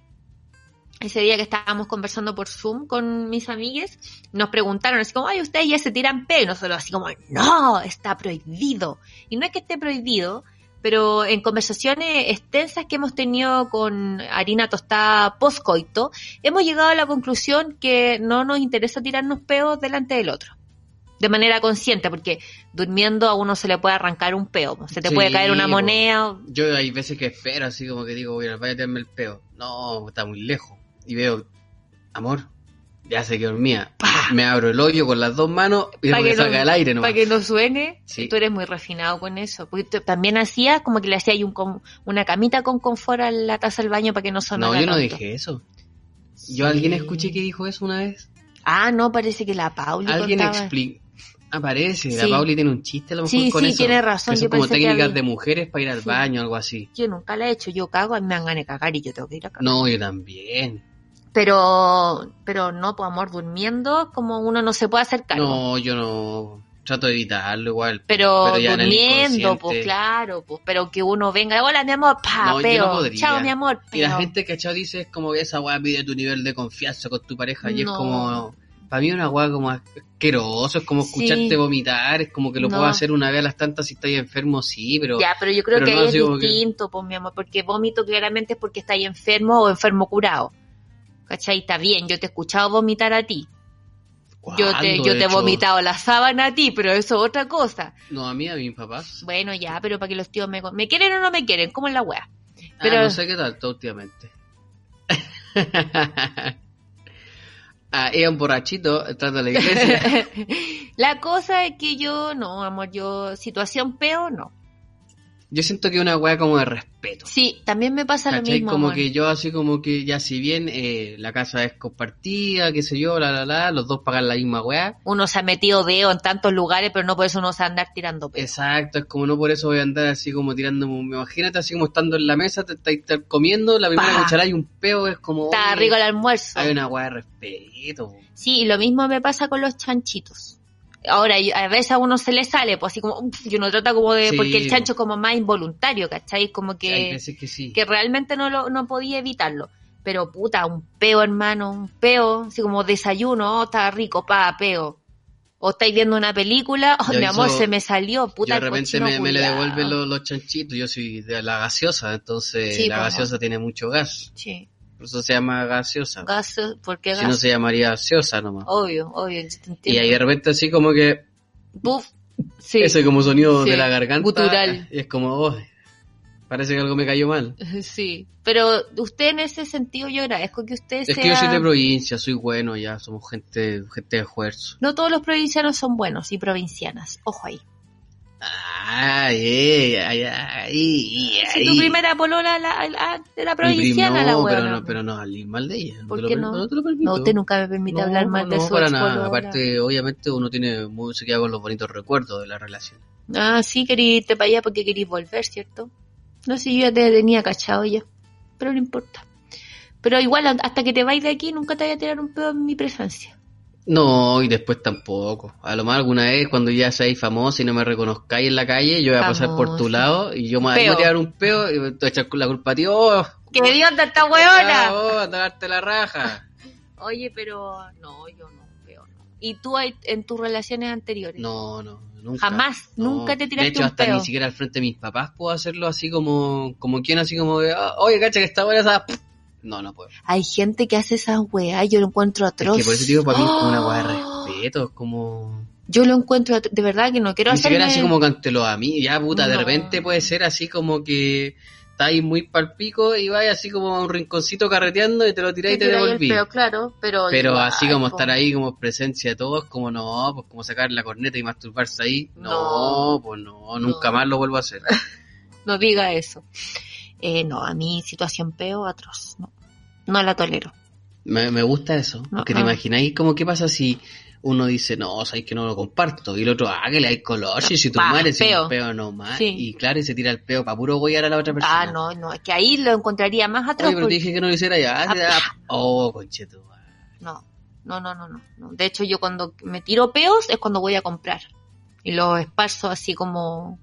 ese día que estábamos conversando por Zoom con mis amigues, nos preguntaron así como, ay, ustedes ya se tiran peo, y nosotros así como, no, está prohibido. Y no es que esté prohibido, pero en conversaciones extensas que hemos tenido con harina tostada postcoito, hemos llegado a la conclusión que no nos interesa tirarnos peos delante del otro. De manera consciente, porque durmiendo a uno se le puede arrancar un peo, se te Sí, puede caer una moneda, Yo hay veces que espero así como que digo, voy a tirarme el peo. No, está muy lejos. Y veo, amor, ya sé que dormía. Me abro el hoyo con las dos manos y Pa' dejo que, no- salga el aire nomás. para que no suene. Sí. Tú eres muy refinado con eso. Porque tú también hacías como que le hacías un una camita con confort a la taza del baño para que no sonara No, yo no tanto. dije eso. Yo alguien escuché que dijo eso una vez. Ah, no, parece que la Pauli Alguien explica. Aparece, la Sí. Pauli tiene un chiste a lo mejor Sí, con sí, eso. tiene razón, Que son yo como pensé que técnicas había- de mujeres para ir al Sí. baño, algo así. Yo nunca la he hecho. Yo cago, a mí me dan ganas de cagar y yo tengo que ir a cagar. No, yo también. Pero, pero no, pues amor, durmiendo, como uno no se puede hacer cargo. No, yo no. trato de evitarlo igual. Pero, ya durmiendo, pues claro, pues, pero que uno venga, hola mi amor, pa, No, no peo, podría. chao mi amor, Y la gente, ¿cachado? Dice, es como que esa weá pide tu nivel de confianza con tu pareja. Y es No. como, para mí una weá como asqueroso, es como Sí. escucharte vomitar, es como que lo No. puedo hacer una vez a las tantas si estáis enfermo, sí, pero... Ya, pero yo creo pero que no ahí es como que- distinto, pues mi amor, porque vómito claramente es porque estáis enfermo o enfermo curado. ¿Cachai? Está bien, yo te he escuchado vomitar a ti. Yo te, ¿cuándo yo te he vomitado la sábana a ti, pero eso es otra cosa. No, a mí, a mis papás. Bueno, ya, pero para que los tíos me... ¿Me quieren o no me quieren? ¿Cómo es la wea? Ah, Pero- no sé qué tal, últimamente. ah, era un borrachito entrando a la iglesia. la cosa es que yo, no, amor, yo, situación peor, no. Yo siento que es una weá como de respeto. Sí, también me pasa lo mismo, Como amor. que yo así como que ya si bien eh, la casa es compartida, qué sé yo, la la la, los dos pagan la misma weá. Uno se ha metido dedo en tantos lugares, pero no por eso uno se va a andar tirando pedo. Exacto, es como no por eso voy a andar así como tirando, imagínate así como estando en la mesa, te estáis estar comiendo, la primera cucharada y un peo es como... Está rico el almuerzo. Hay una weá de respeto. Sí, y lo mismo me pasa con los chanchitos. Ahora, a veces a uno se le sale, pues así como, y uno trata como de, Sí, porque el chancho es como más involuntario, ¿cachai? Como Hay que, veces que sí. que realmente no lo, no podía evitarlo. Pero puta, un peo, hermano, un peo, así como desayuno, oh, está rico, pa, peo. O estáis viendo una película, oh, Yo mi amor, se me salió, puta, yo de repente me, me le devuelven los, los chanchitos, yo soy de la gaseosa, entonces Sí, la gaseosa tiene mucho gas, Sí, por eso se llama gaseosa. gas, ¿por qué si gas? no se llamaría gaseosa nomás. Obvio, obvio, yo te y entiendo. ahí de repente así como que Buf, sí. ese como sonido Sí, de la garganta gutural. y es como, oh, parece que algo me cayó mal. Sí, pero usted en ese sentido yo agradezco que usted Es sea... que yo soy de provincia, soy bueno ya, somos gente, gente de esfuerzo. No todos los provincianos son buenos y provincianas. Ojo ahí. Ay, ay, ay, ay, Si tu primera polola la, la- era provinciana, no, la pero buena. no, pero no hablé mal de ella. ¿Por qué no? te lo permito. No, usted nunca me permite No, hablar mal no, de su para nada. Aparte, obviamente uno tiene muy, se queda con los bonitos recuerdos de la relación. Ah, sí, querí irte para allá porque querí volver, ¿cierto? No sé, yo ya te tenía cachado ya. Pero no importa. Pero igual, hasta que te vayas de aquí, nunca te voy a tirar un pedo en mi presencia. No, y después tampoco. A lo más alguna vez cuando ya seáis famosa y no me reconozcáis en la calle, yo voy a pasar por tu lado y yo me voy a tirar un peo y te voy a echar la culpa a ti. ¡Oh! ¡Qué idiota esta ah, huevona! oh, anda a darte la raja! Oye, pero no, yo no, peo no. ¿Y tú en tus relaciones anteriores? No, no, nunca. Jamás, No. nunca te tiraste De hecho, un hasta peo. ni siquiera al frente de mis papás puedo hacerlo así como, como quien, así como de, "Ah, oye, cacha que está buena esa. No, no puedo. Hay gente que hace esas weas, yo lo encuentro atroz. Es que por eso digo, para mí es como una weá de ¡Oh! respeto, es como... Yo lo encuentro de verdad que no quiero Ni siquiera hacerme... así como cantelo a mí, ya puta, de No. repente puede ser así como que estáis muy palpico y vais así como a un rinconcito carreteando y te lo tiráis y te devolví. peo, claro, pero... Pero igual, así como po. estar ahí como presencia de todos, como no, pues como sacar la corneta y masturbarse ahí, no, No. pues no, nunca No. más lo vuelvo a hacer. No diga eso. Eh, no, a mí situación peo atroz, no. No la tolero. Me, me gusta eso, No, porque te ah. imagináis como qué pasa si uno dice, no, sabéis que no lo comparto, y el otro, ah, que le hay color, si tu madre si un peo nomás, Sí. y claro, y se tira el peo para puro guayar a la otra persona. Ah, no, no, es que ahí lo encontraría más atroz. Oye, pero te dije que no lo hiciera ya. Ah, ya. Oh, concheto. No, no, no, no, no, no. De hecho, yo cuando me tiro peos es cuando voy a comprar. Y los esparzo así como,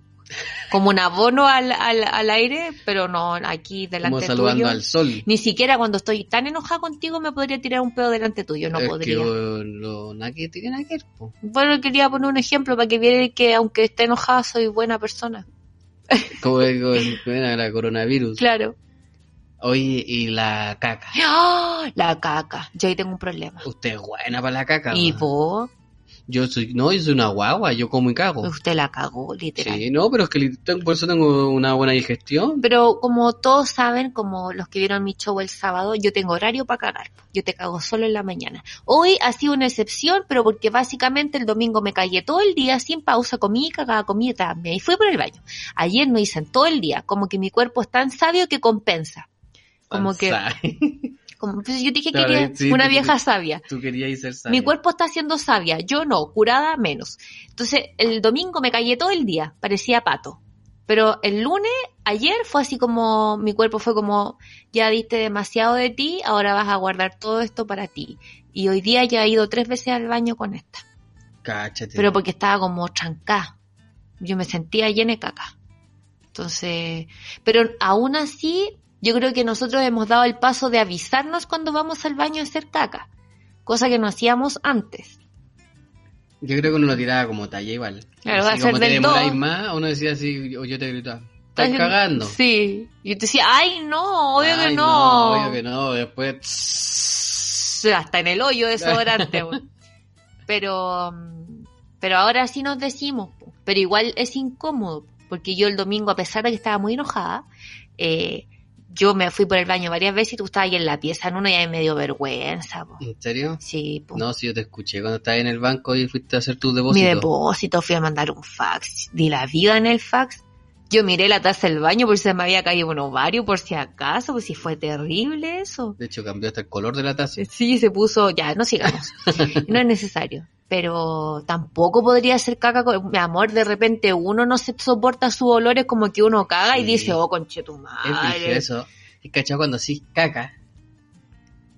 como un abono al, al, al aire, pero no aquí delante Como saludando tuyo. al sol. Ni siquiera cuando estoy tan enojada contigo me podría tirar un pedo delante tuyo, no es podría. que oh, lo, nada que tiene que. Bueno, quería poner un ejemplo para que vieran que aunque esté enojada soy buena persona. Como la coronavirus. Claro. Oye, y la caca. ¡Ah! La caca. Yo ahí tengo un problema. Usted es buena para la caca. Y vos, Yo soy, no, yo soy una guagua, yo como y cago. usted la cagó, literal. Sí, no, pero es que por eso tengo una buena digestión. Pero como todos saben, como los que vieron mi show el sábado, yo tengo horario para cagar. Yo te cago solo en la mañana. Hoy ha sido una excepción, pero porque básicamente el domingo me cagué todo el día sin pausa, comí, cagaba, comí también. Y fui por el baño. Ayer no hice en todo el día. Como que mi cuerpo es tan sabio que compensa. Como que. como, pues yo dije que Claro, quería sí, una tú- vieja sabia. Tú querías ser sabia. Mi cuerpo está siendo sabia, yo no, curada menos. Entonces, el domingo me callé todo el día, parecía pato. Pero el lunes, ayer, fue así como, mi cuerpo fue como, ya diste demasiado de ti, ahora vas a guardar todo esto para ti. Y hoy día ya he ido tres veces al baño con esta. Cáchate. pero porque estaba como trancada. Yo me sentía llena de caca. Entonces, pero aún así, yo creo que nosotros hemos dado el paso de avisarnos cuando vamos al baño a hacer caca, cosa que no hacíamos antes. Yo creo que uno lo tiraba como talla igual. Claro, Así va a ser como te del demoráis más, uno decía así, o yo te gritaba, estás cagando. Sí. Y yo te decía, ay, no, obvio Ay, que no. Obvio que no, después... Hasta en el hoyo desodorante. pero, pero ahora sí nos decimos, pero igual es incómodo, porque yo el domingo, a pesar de que estaba muy enojada, eh, yo me fui por el baño varias veces y tú estabas ahí en la pieza en uno y ahí me dio vergüenza. po. ¿En serio? Sí, po. No, si yo te escuché cuando estabas en el banco y fuiste a hacer tu mi depósito. depósito, fui a mandar un fax, di la vida en el fax. Yo miré la taza del baño por si se me había caído un ovario, por si acaso, pues si fue terrible eso. De hecho, cambió hasta el color de la taza. Sí, se puso, ya, no sigamos. no es necesario. Pero tampoco podría ser caca con, mi amor, de repente uno no se soporta sus olores como que uno caga y dice, oh, conche tu Es eso. Es cachado cuando así caca.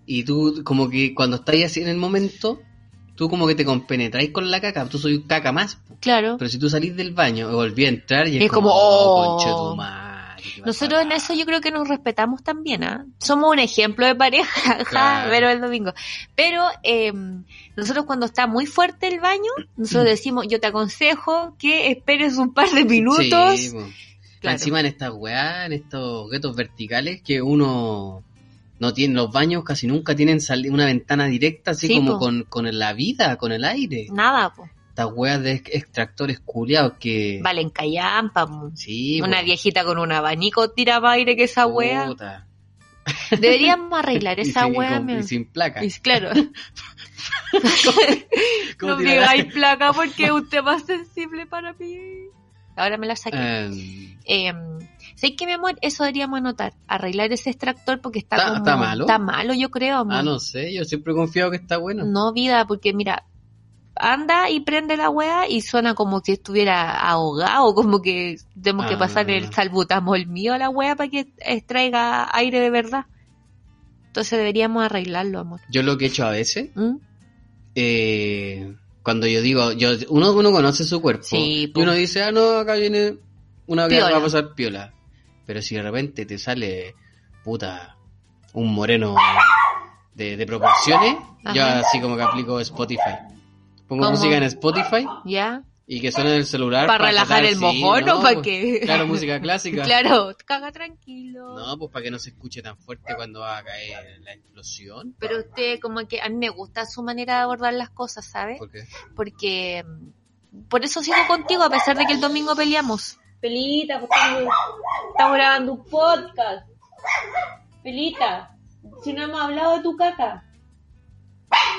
Y tú, como que cuando estás así en el momento, tú como que te compenetráis con la caca. Tú soy un caca más. Claro. Pero si tú salís del baño y volví a entrar y es, Es como, como, oh, oh. conche tu madre, qué Nosotros en pasada". eso yo creo que nos respetamos también, ¿ah? Somos un ejemplo de pareja, Claro. pero el domingo. Pero eh, nosotros cuando está muy fuerte el baño, nosotros decimos, yo te aconsejo que esperes un par de minutos. Sí. Claro. Encima en estas weas, en estos guetos verticales que uno no tiene, los baños casi nunca tienen una ventana directa, así Sí, como con, con la vida, con el aire. Nada, po. Estas weas de extractores culiados que... Valen callampa. Sí, po. Una viejita con un abanico tiraba aire que esa wea. Puta. Deberíamos arreglar Y esa y wea, con- mi- y sin placa. Y claro, ¿Cómo no tirar- digáis placa porque es un tema sensible para mí. Ahora me la saqué. Em, Eh, ¿Sabes qué, mi amor? Eso deberíamos anotar. Arreglar ese extractor porque está, ¿Está- como- está malo? Está malo, yo creo, amor. ah, no sé, yo siempre he confiado que está bueno. No, vida, porque mira, anda y prende la wea y suena como si estuviera ahogado, como que tenemos que Ah. pasar el salbutamol mío a la wea para que extraiga aire de verdad. Entonces deberíamos arreglarlo, amor. Yo lo que he hecho a veces, ¿Mm? eh, cuando yo digo, yo uno, uno conoce su cuerpo Sí, y uno dice, ah, no, acá viene una vez va a pasar piola. Pero si de repente te sale, puta, un moreno de, de proporciones, yo Ajá. así como que aplico Spotify. Pongo ¿Cómo? música en Spotify ¿Ya? y que suene en el celular. ¿Para relajar tratar- el mojón o no, para pues, qué? Claro, música clásica. Claro, caga tranquilo. No, pues para que no se escuche tan fuerte cuando va a caer la explosión. Pero usted, como que a mí me gusta su manera de abordar las cosas, ¿sabe? Porque Porque mm, por eso sigo contigo, a pesar de que el domingo peleamos. Pelita, pues, estamos, estamos grabando un podcast. Pelita, si no hemos hablado de tu caca.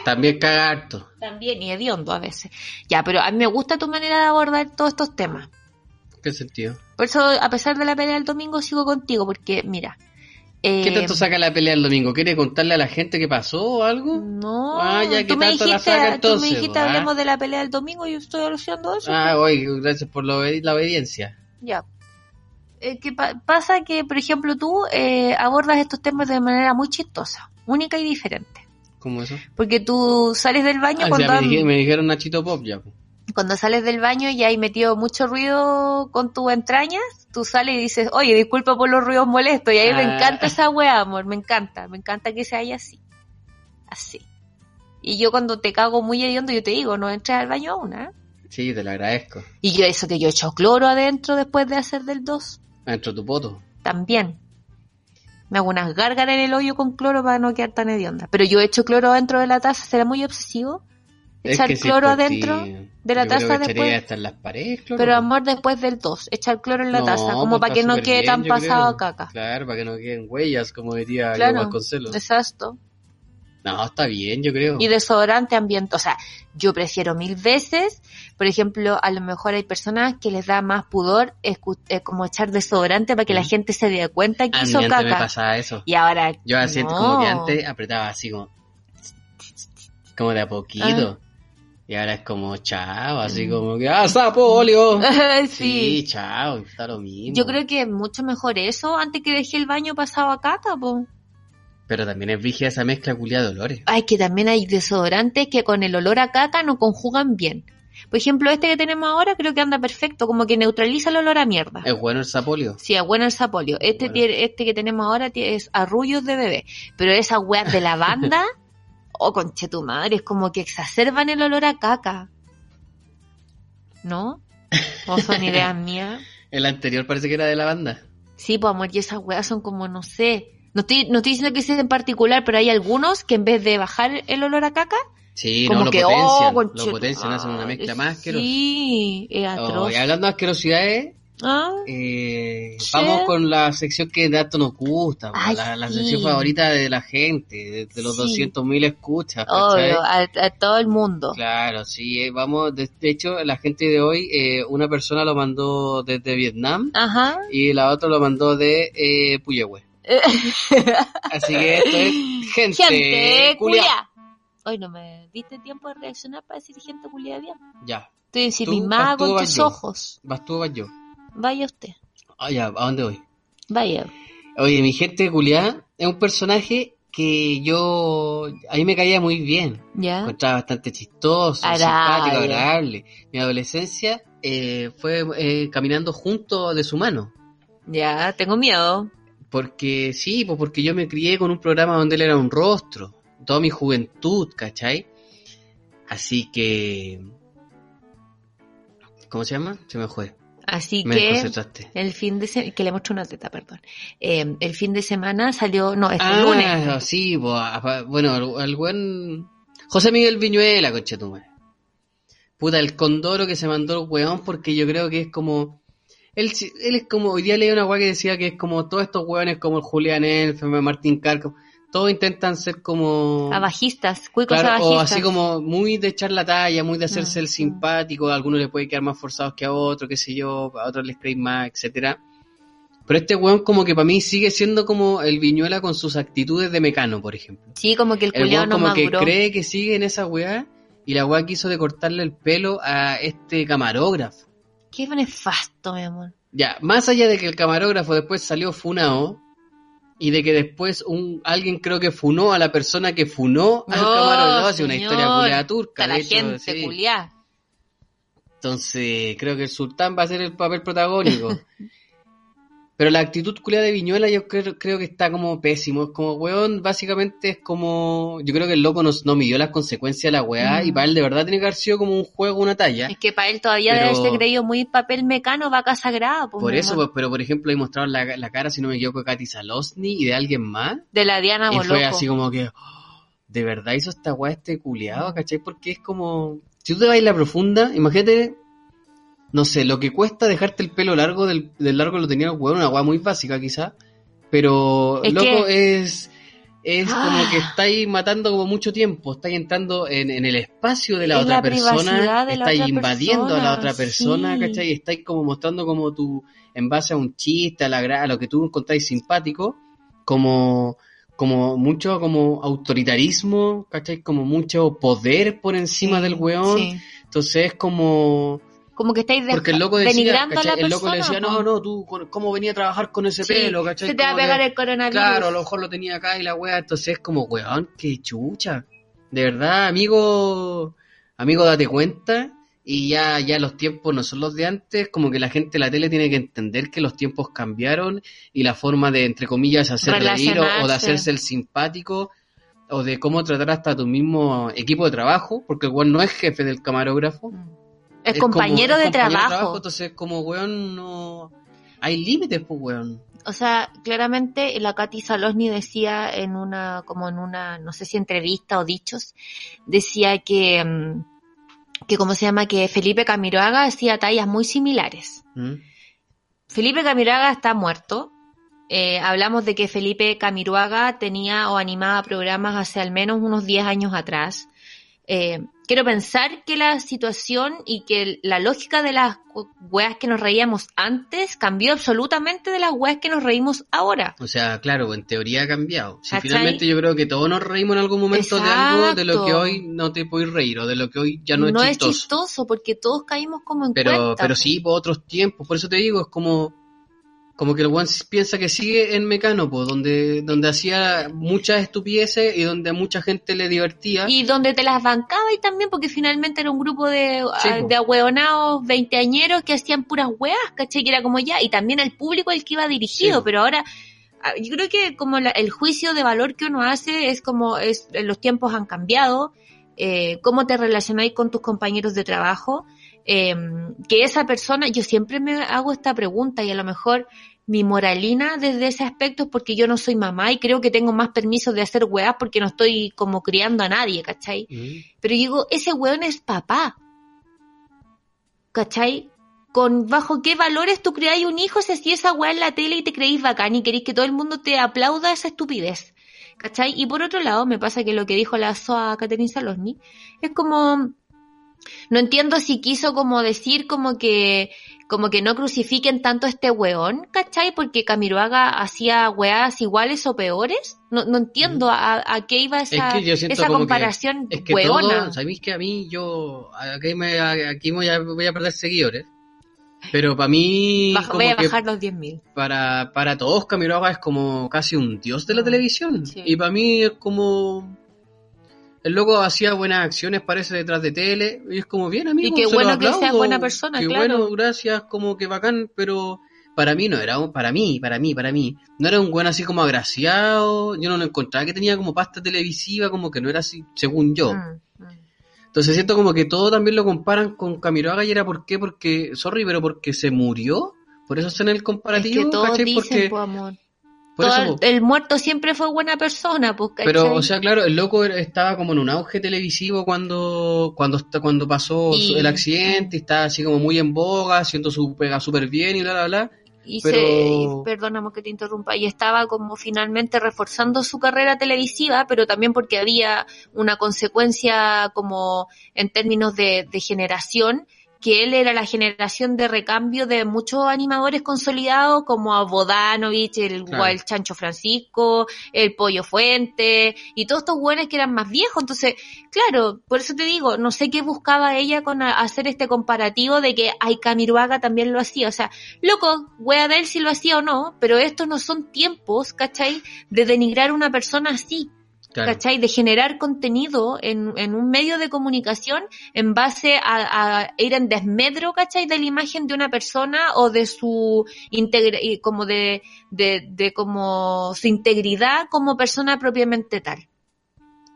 También caga harto. También, y hediondo a veces. Ya, pero a mí me gusta tu manera de abordar todos estos temas. ¿Qué sentido? Por eso, a pesar de la pelea del domingo, sigo contigo, porque, mira. ¿Qué eh, tanto saca la pelea el domingo? ¿Quiere contarle a la gente qué pasó o algo? No, Ah, ya, tú ¿qué me la dijiste, saca tú me dijiste ah? hablemos de la pelea del domingo y yo estoy haciendo eso. Ah, oye, gracias por la, obedi- la obediencia. Ya. Eh, ¿qué pa- pasa que, por ejemplo, tú eh, abordas estos temas de manera muy chistosa, única y diferente. ¿Cómo eso? Porque tú sales del baño Ah, cuando, me, han- dije- me dijeron Nachito Pop ya. cuando sales del baño y hay metido mucho ruido con tus entrañas, tú sales y dices, oye, disculpa por los ruidos molestos. Y a mí me Ah. encanta esa wea, amor, me encanta, me encanta que se haya así. Así. Y yo cuando te cago muy hediondo, yo te digo, no entres al baño aún, ¿eh? Sí, te lo agradezco. Y yo eso que yo echo cloro adentro después de hacer del 2. Dentro tu poto. También. Me hago unas gárgaras en el hoyo con cloro para no quedar tan hedionda. Pero yo echo cloro dentro de la taza, ¿será muy obsesivo? Echar que si cloro por adentro ti, de la yo taza después. hasta en las paredes, cloro. Pero amor, después del 2, echar cloro en la No, taza, como pues para está que no quede bien, tan pasado a caca. Claro, para que no queden huellas, como diría Claro. Vasconcelos. exacto. No, está bien, yo creo. Y desodorante ambiente, o sea, yo prefiero mil veces, por ejemplo, a lo mejor hay personas que les da más pudor eh, como echar desodorante para que la Mm. gente se dé cuenta que a mí hizo antes me pasaba eso. Y ahora Yo así no. como que antes apretaba así como... Como de a poquito. Ah. Y ahora es como chao, así como que... ¡Ah, sapolio! sí. Sí, chao, está lo mismo. Yo creo que es mucho mejor eso antes que dejé el baño pasado a caca, po. Pero también es vigia esa mezcla culia de olores. Ay, que también hay desodorantes que con el olor a caca no conjugan bien. Por ejemplo, este que tenemos ahora creo que anda perfecto, como que neutraliza el olor a mierda. Es bueno el sapolio. Sí, es bueno el sapolio. Este, Bueno. tiene- este que tenemos ahora es arrullos de bebé. Pero esas weas de lavanda, oh, conche tu madre, es como que exacerban el olor a caca. ¿No? ¿O son ideas mías? El anterior parece que era de la banda. Sí, pues amor, y esas weas son como, no sé. No estoy, no estoy diciendo que sea en particular, pero hay algunos que en vez de bajar el olor a caca, Sí, como no, lo que, potencian. oh, lo potencian, hacen una mezcla más asquerosa. Sí, es Oh, atroz. y hablando de asquerosidades, Ah, eh, vamos con la sección que tanto nos gusta, po, Ay, la, la sí. sección favorita de la gente, de, de los Sí. 200.000 escuchas. obvio, a, a todo el mundo. Claro, sí, eh, vamos, de, de hecho, la gente de hoy, eh, una persona lo mandó desde Vietnam Ajá. y la otra lo mandó de eh, Puyehue. Así que esto es gente, Gente culia. culia. Hoy no me diste tiempo de reaccionar para decir gente culia bien. Ya, Estoy ensimismada vas tú o con tus yo? ojos. vas tú o vas yo. Vaya usted. Ah, ya, ¿a dónde voy? Vaya. Oye, mi gente culiá es un personaje que yo, a mí me caía muy bien. ¿Ya? Encontraba bastante chistoso, Agradable. simpático, agradable. Mi adolescencia eh, fue eh, caminando junto de su mano. Ya, tengo miedo. Porque sí, pues porque yo me crié con un programa donde él era un rostro. Toda mi juventud, ¿cachai? Así que... ¿Cómo se llama? Se me fue. Así Me que el fin de semana, que le muestro una teta, perdón. Eh, el fin de semana salió, no, este lunes. Ah, sí, pues, apa- bueno, el, el buen José Miguel Viñuela, conchetumare. Puta, el condoro que se mandó el weón, porque yo creo que es como. Él, él es como. Hoy día leí una weá que decía que es como todos estos weones, como el Julián Elf, Martín Carco, todos intentan ser como. Abajistas, cuicos Claro, o así como muy de echar la talla, muy de hacerse Mm, el simpático, a algunos les puede quedar más forzados que a otros, qué sé yo, a otros les creéis más, etcétera. Pero este weón como que para mí sigue siendo como el Viñuela con sus actitudes de mecano, por ejemplo. Sí, como que el El weón no como que cree que sigue en esa weá y la weá quiso de cortarle el pelo a este camarógrafo. Qué nefasto, mi amor. Ya, más allá de que el camarógrafo después salió funao y de que después un alguien creo que funó a la persona que funó al No, camarógrafo, hace una historia culiada turca. La de hecho, gente sí. Entonces, creo que el sultán va a ser el papel protagónico. Pero la actitud culiada de Viñuela yo creo, creo que está como pésimo. Es como, weón, básicamente es como... Yo creo que el loco no, no midió las consecuencias de la weá Mm. y para él de verdad tiene que haber sido como un juego, una talla. Es que para él todavía Pero- debe haberse creído muy papel mecano, vaca sagrada. pues, Por eso, pues, pero por ejemplo, ahí mostraron la, la cara, si no me equivoco, de Katy Salosny y de alguien más. De la Diana y fue así como que, oh, de verdad hizo esta weá este culiado, ¿cachai? Porque es como, si tú te vas a la profunda, imagínate, no sé, lo que cuesta dejarte el pelo largo, del, del largo lo tenía el weón, una weá muy básica quizá, pero Es loco que- es, es Ah. como que estáis matando como mucho tiempo, estáis entrando en, en el espacio de la Es otra la persona, estáis invadiendo a la otra persona, sí. ¿cachai? Y estáis como mostrando como tú, en base a un chiste, a, la, a lo que tú encontráis simpático, como como mucho como autoritarismo, ¿cachai? Como mucho poder por encima Sí, del weón. sí. Entonces es como... Como que estáis de- Porque el loco decía, denigrando a la el loco le persona, decía, no, no, tú, ¿cómo venía a trabajar con ese Sí, pelo, ¿cachai? Se te va a pegar el coronavirus. Claro, a lo mejor lo tenía acá y la wea, entonces es como, weón, qué chucha. De verdad, amigo, amigo, date cuenta. Y ya, ya los tiempos no son los de antes, como que la gente de la tele tiene que entender que los tiempos cambiaron y la forma de, entre comillas, hacer reír o, o de hacerse el simpático o de cómo tratar hasta tu mismo equipo de trabajo, porque el no es jefe del camarógrafo. Es, compañero, de, compañero trabajo. Entonces, como weón, no... Hay límites, pues, weón. O sea, claramente la Katy Salosny decía en una, como en una, no sé si entrevista o dichos, decía que, mm, que como se llama, que Felipe Camiroaga hacía tallas muy similares. ¿Mm? Felipe Camiroaga está muerto. Eh, hablamos de que Felipe Camiroaga tenía o animaba programas hace al menos unos 10 años atrás. Eh, quiero pensar que la situación y que la lógica de las weas que nos reíamos antes cambió absolutamente de las weas que nos reímos ahora. O sea, claro, en teoría ha cambiado. Si ¿Cachai? finalmente yo creo que todos nos reímos en algún momento de algo de lo que hoy no te puedes reír o de lo que hoy ya no, es chistoso. chistoso porque todos caímos como en pero, cuenta. pero sí, por otros tiempos. Por eso te digo, es como, como que el one piensa que sigue en Mecano, pues, donde, donde hacía muchas estupideces y donde a mucha gente le divertía. Y donde te las bancaba y también porque finalmente era un grupo de, Sí, ah, po. de ahueonados veinteañeros que hacían puras weas, ¿cachai? Que era como ya, y también el público el que iba dirigido, Sí, po. pero ahora ah, yo creo que como la- el juicio de valor que uno hace es como es los tiempos han cambiado, eh, cómo te relacionáis con tus compañeros de trabajo, eh, que esa persona, yo siempre me hago esta pregunta y a lo mejor mi moralina desde ese aspecto es porque yo no soy mamá y creo que tengo más permiso de hacer weas porque no estoy como criando a nadie, ¿cachai? Mm. Pero digo, ese weón es papá. ¿Cachai? Con bajo qué valores tú creáis un hijo si esa weá en la tele y te creéis bacán y queréis que todo el mundo te aplauda esa estupidez. ¿Cachai? Y por otro lado, me pasa que lo que dijo la SOA Catherine Salosny es como, no entiendo si quiso como decir como que, como que no crucifiquen tanto a este weón, ¿cachai? Porque Camiroaga hacía weas iguales o peores. No, no entiendo a, a qué iba esa, Es que esa como que- comparación Es que weona. todo, sabéis que a mí yo, aquí, me, aquí voy, a, voy a perder seguidores, pero para mí, Baja- voy a bajar los 10.000. para, para todos Camiroaga es como casi un dios de la Mm, televisión, sí. y para mí es como... El loco hacía buenas acciones, parece, detrás de tele, y es como bien, amigo. Y qué se bueno que sea buena persona, qué claro. bueno, gracias, como que bacán, pero para mí no era un, para mí, para mí, para mí, no era un buen así como agraciado, yo no lo encontraba que tenía como pasta televisiva, como que no era así, según yo. Mm, mm. Entonces siento como que todo también lo comparan con Camiroaga y era por qué, porque, sorry, pero porque se murió, por eso está en el Es comparativo, que todos dicen, Porque, po, amor. Todo el, muerto siempre fue buena persona, pues. Pero, o sea, claro, el loco estaba como en un auge televisivo cuando, cuando, cuando pasó Y- el accidente, y estaba así como muy en boga, haciendo su pega súper bien y bla, bla, bla. y pero- se, y perdóname que te interrumpa, y estaba como finalmente reforzando su carrera televisiva, pero también porque había una consecuencia como en términos de, de generación, que él era la generación de recambio de muchos animadores consolidados como a Bodanovich, el, Claro. el Chancho Francisco, el Pollo Fuente, y todos estos buenos que eran más viejos. Entonces, claro, por eso te digo, no sé qué buscaba ella con a- hacer este comparativo de que Camiruaga también lo hacía. O sea, loco, wea de él si lo hacía o no, pero estos no son tiempos, ¿cachai? De denigrar a una persona así. Claro. ¿cachai? De generar contenido en, en un medio de comunicación en base a, a ir en desmedro, ¿cachai? De la imagen de una persona o de su integra como de, de, de como su integridad como persona propiamente tal.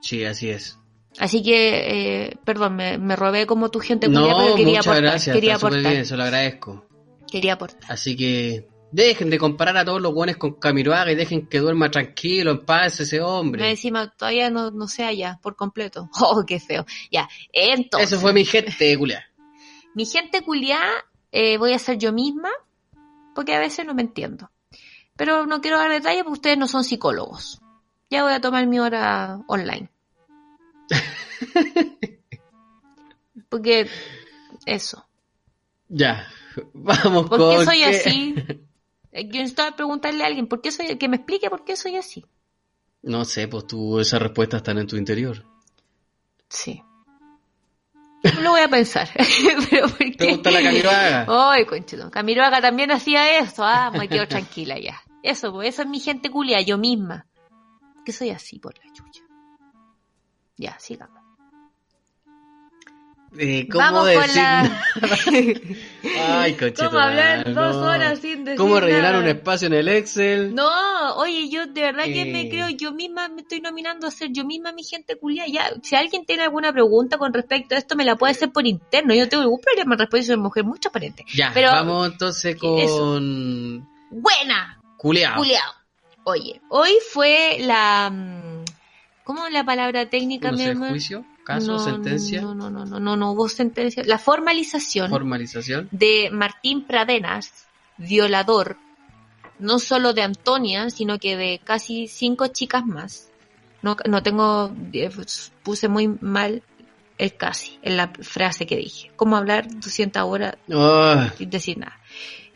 Sí, así es. Así que, eh, perdón, me, me robé como tu gente No, culia, pero quería muchas aportar, gracias, quería aportar, bien, se lo agradezco. quería aportar. Así que dejen de comparar a todos los buenos con Camiroaga y dejen que duerma tranquilo, en paz ese Me hombre. encima todavía no, no sé allá por completo. Oh, qué feo. Ya, entonces. Eso fue mi gente, culia. Mi gente culiá, eh, voy a ser yo misma, porque a veces no me entiendo. Pero no quiero dar detalles porque ustedes no son psicólogos. Ya voy a tomar mi hora online. Porque eso. Ya, vamos ¿Por con... qué soy que- así? Eh, Yo necesito preguntarle a alguien, ¿por qué soy, que me explique por qué soy así. No sé, pues tú, esas respuestas están en tu interior. Sí. Lo voy a pensar. Pero ¿por qué? ¿Te gusta la Camiroaga? Ay, conchito. Camiroaga también hacía eso. Ah, me quedo tranquila ya. Eso, pues, esa es mi gente culia, yo misma. Que soy así por la chucha. Ya, sigamos. Eh, ¿Cómo Vamos decir? con la... Ay, coche. ¿Cómo hablar dos horas sin decir ¿Cómo rellenar nada? un espacio en el Excel? No, oye, yo de verdad que me Eh. creo, yo misma me estoy nominando a ser yo misma mi gente culia. Ya, si alguien tiene alguna pregunta con respecto a esto, me la puede hacer por interno. Yo no tengo ningún problema en responder, soy mujer muy transparente. Ya, Pero- vamos entonces con... ¡Buena! Culeado. Culeado. Oye, hoy fue la... mm, ¿Cómo la palabra técnica, mi amor? juicio, caso, No, sentencia, No, no, no, no, no, no hubo sentencia. La formalización formalización. de Martín Pradenas, violador, no solo de Antonia, sino que de casi cinco chicas más. No, no tengo, eh, puse muy mal el casi en la frase que dije. ¿Cómo hablar 200 horas Ah, sin decir nada.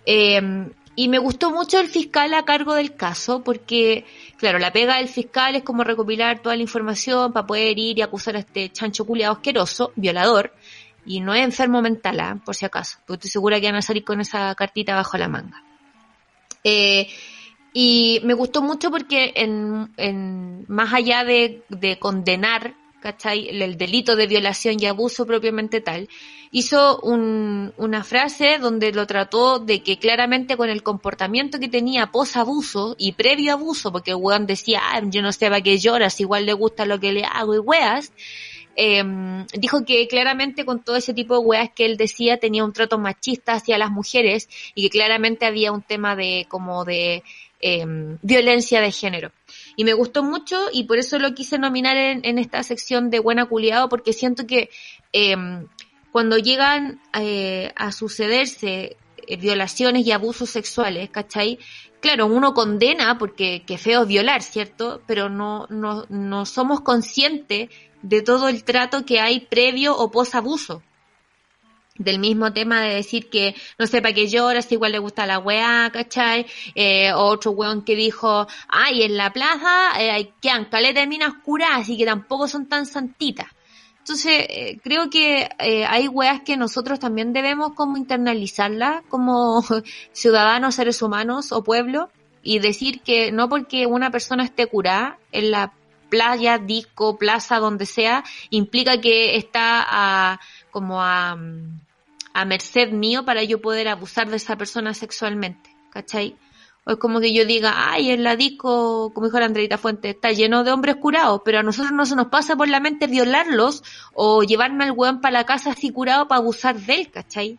Eh, y me gustó mucho el fiscal a cargo del caso porque, claro, la pega del fiscal es como recopilar toda la información para poder ir y acusar a este chancho culiado asqueroso, violador, y no es enfermo mental, ¿ah? por si acaso, porque estoy segura que van a salir con esa cartita bajo la manga. Eh, y me gustó mucho porque en, en más allá de, de condenar ¿cachai? El delito de violación y abuso propiamente tal, hizo un, una frase donde lo trató de que claramente con el comportamiento que tenía pos-abuso y previo abuso, porque weón decía, ah, yo no sé para qué lloras, igual le gusta lo que le hago y weas, eh, dijo que claramente con todo ese tipo de weas que él decía tenía un trato machista hacia las mujeres y que claramente había un tema de como de eh, violencia de género. Y me gustó mucho y por eso lo quise nominar en, esta sección de Buena Culiado porque siento que eh, cuando llegan eh, a sucederse eh, violaciones y abusos sexuales, ¿cachai? Claro, uno condena porque que feo es violar, ¿cierto? Pero no, no, no somos conscientes de todo el trato que hay previo o post abuso del mismo tema de decir que no sepa que llora, si igual le gusta la weá, ¿cachai? Eh, otro weón que dijo, ay, en la plaza eh, quedan caleta de minas curas, así que tampoco son tan santitas. Entonces, eh, creo que eh, hay weas que nosotros también debemos como internalizarlas como ciudadanos, seres humanos o pueblo y decir que no porque una persona esté curada en la playa, disco, plaza, donde sea, implica que está a, como a, a merced mío para yo poder abusar de esa persona sexualmente, ¿cachai? O es como que yo diga, ay, en la disco, como dijo la Andreita Fuente, está lleno de hombres curados, pero a nosotros no se nos pasa por la mente violarlos o llevarme al weón para la casa así curado para abusar de él, ¿cachai?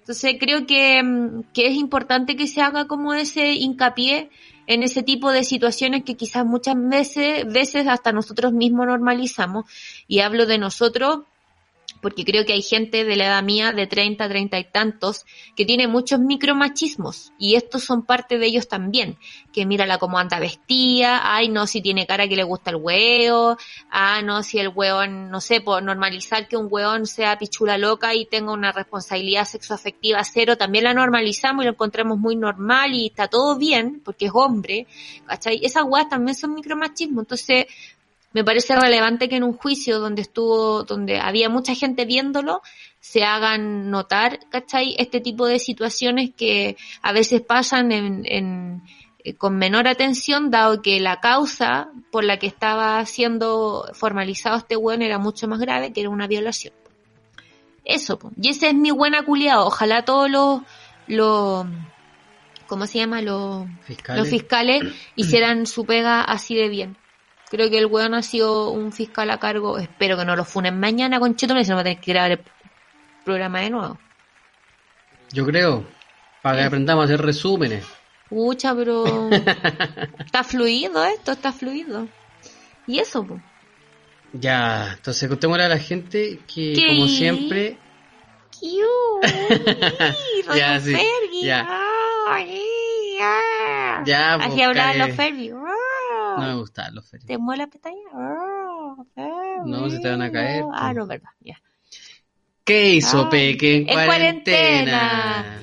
Entonces creo que, mm, que es importante que se haga como ese hincapié en ese tipo de situaciones que quizás muchas veces, veces hasta nosotros mismos normalizamos. Y hablo de nosotros porque creo que hay gente de la edad mía, de 30, 30 y tantos, que tiene muchos micromachismos, y estos son parte de ellos también, que mírala cómo anda vestida, ay no, si tiene cara que le gusta el huevo, ah no, si el hueón, no sé, por normalizar que un hueón sea pichula loca y tenga una responsabilidad sexoafectiva cero, también la normalizamos y lo encontramos muy normal y está todo bien, porque es hombre, ¿cachai? Esas huevas también son micromachismos, entonces me parece relevante que en un juicio donde estuvo, donde había mucha gente viéndolo, se hagan notar, ¿cachai? Este tipo de situaciones que a veces pasan en, en, eh, con menor atención, dado que la causa por la que estaba siendo formalizado este weón era mucho más grave, que era una violación. Eso, y ese es mi buena culiado. Ojalá todos los, los, ¿cómo se llama? Los Fiscales. los fiscales hicieran su pega así de bien. Creo que el weón ha sido un fiscal a cargo. Espero que no lo funen mañana, con si no va a tener que grabar el programa de nuevo. Yo creo, para que aprendamos a hacer resúmenes. Pucha, pero está fluido esto, está fluido. Y eso, pues. Ya, entonces contémosle a la gente que, ¿Qué? como siempre, Ya, sí, ya. Ya, Así pues, hablaban los Ferbi. No me gustaban los ferias. ¿Te mueve la pestaña? No, se te van a caer, Ah, pues. no, verdad. Ya. ¿Qué hizo Ay, Peque en, en cuarentena? cuarentena.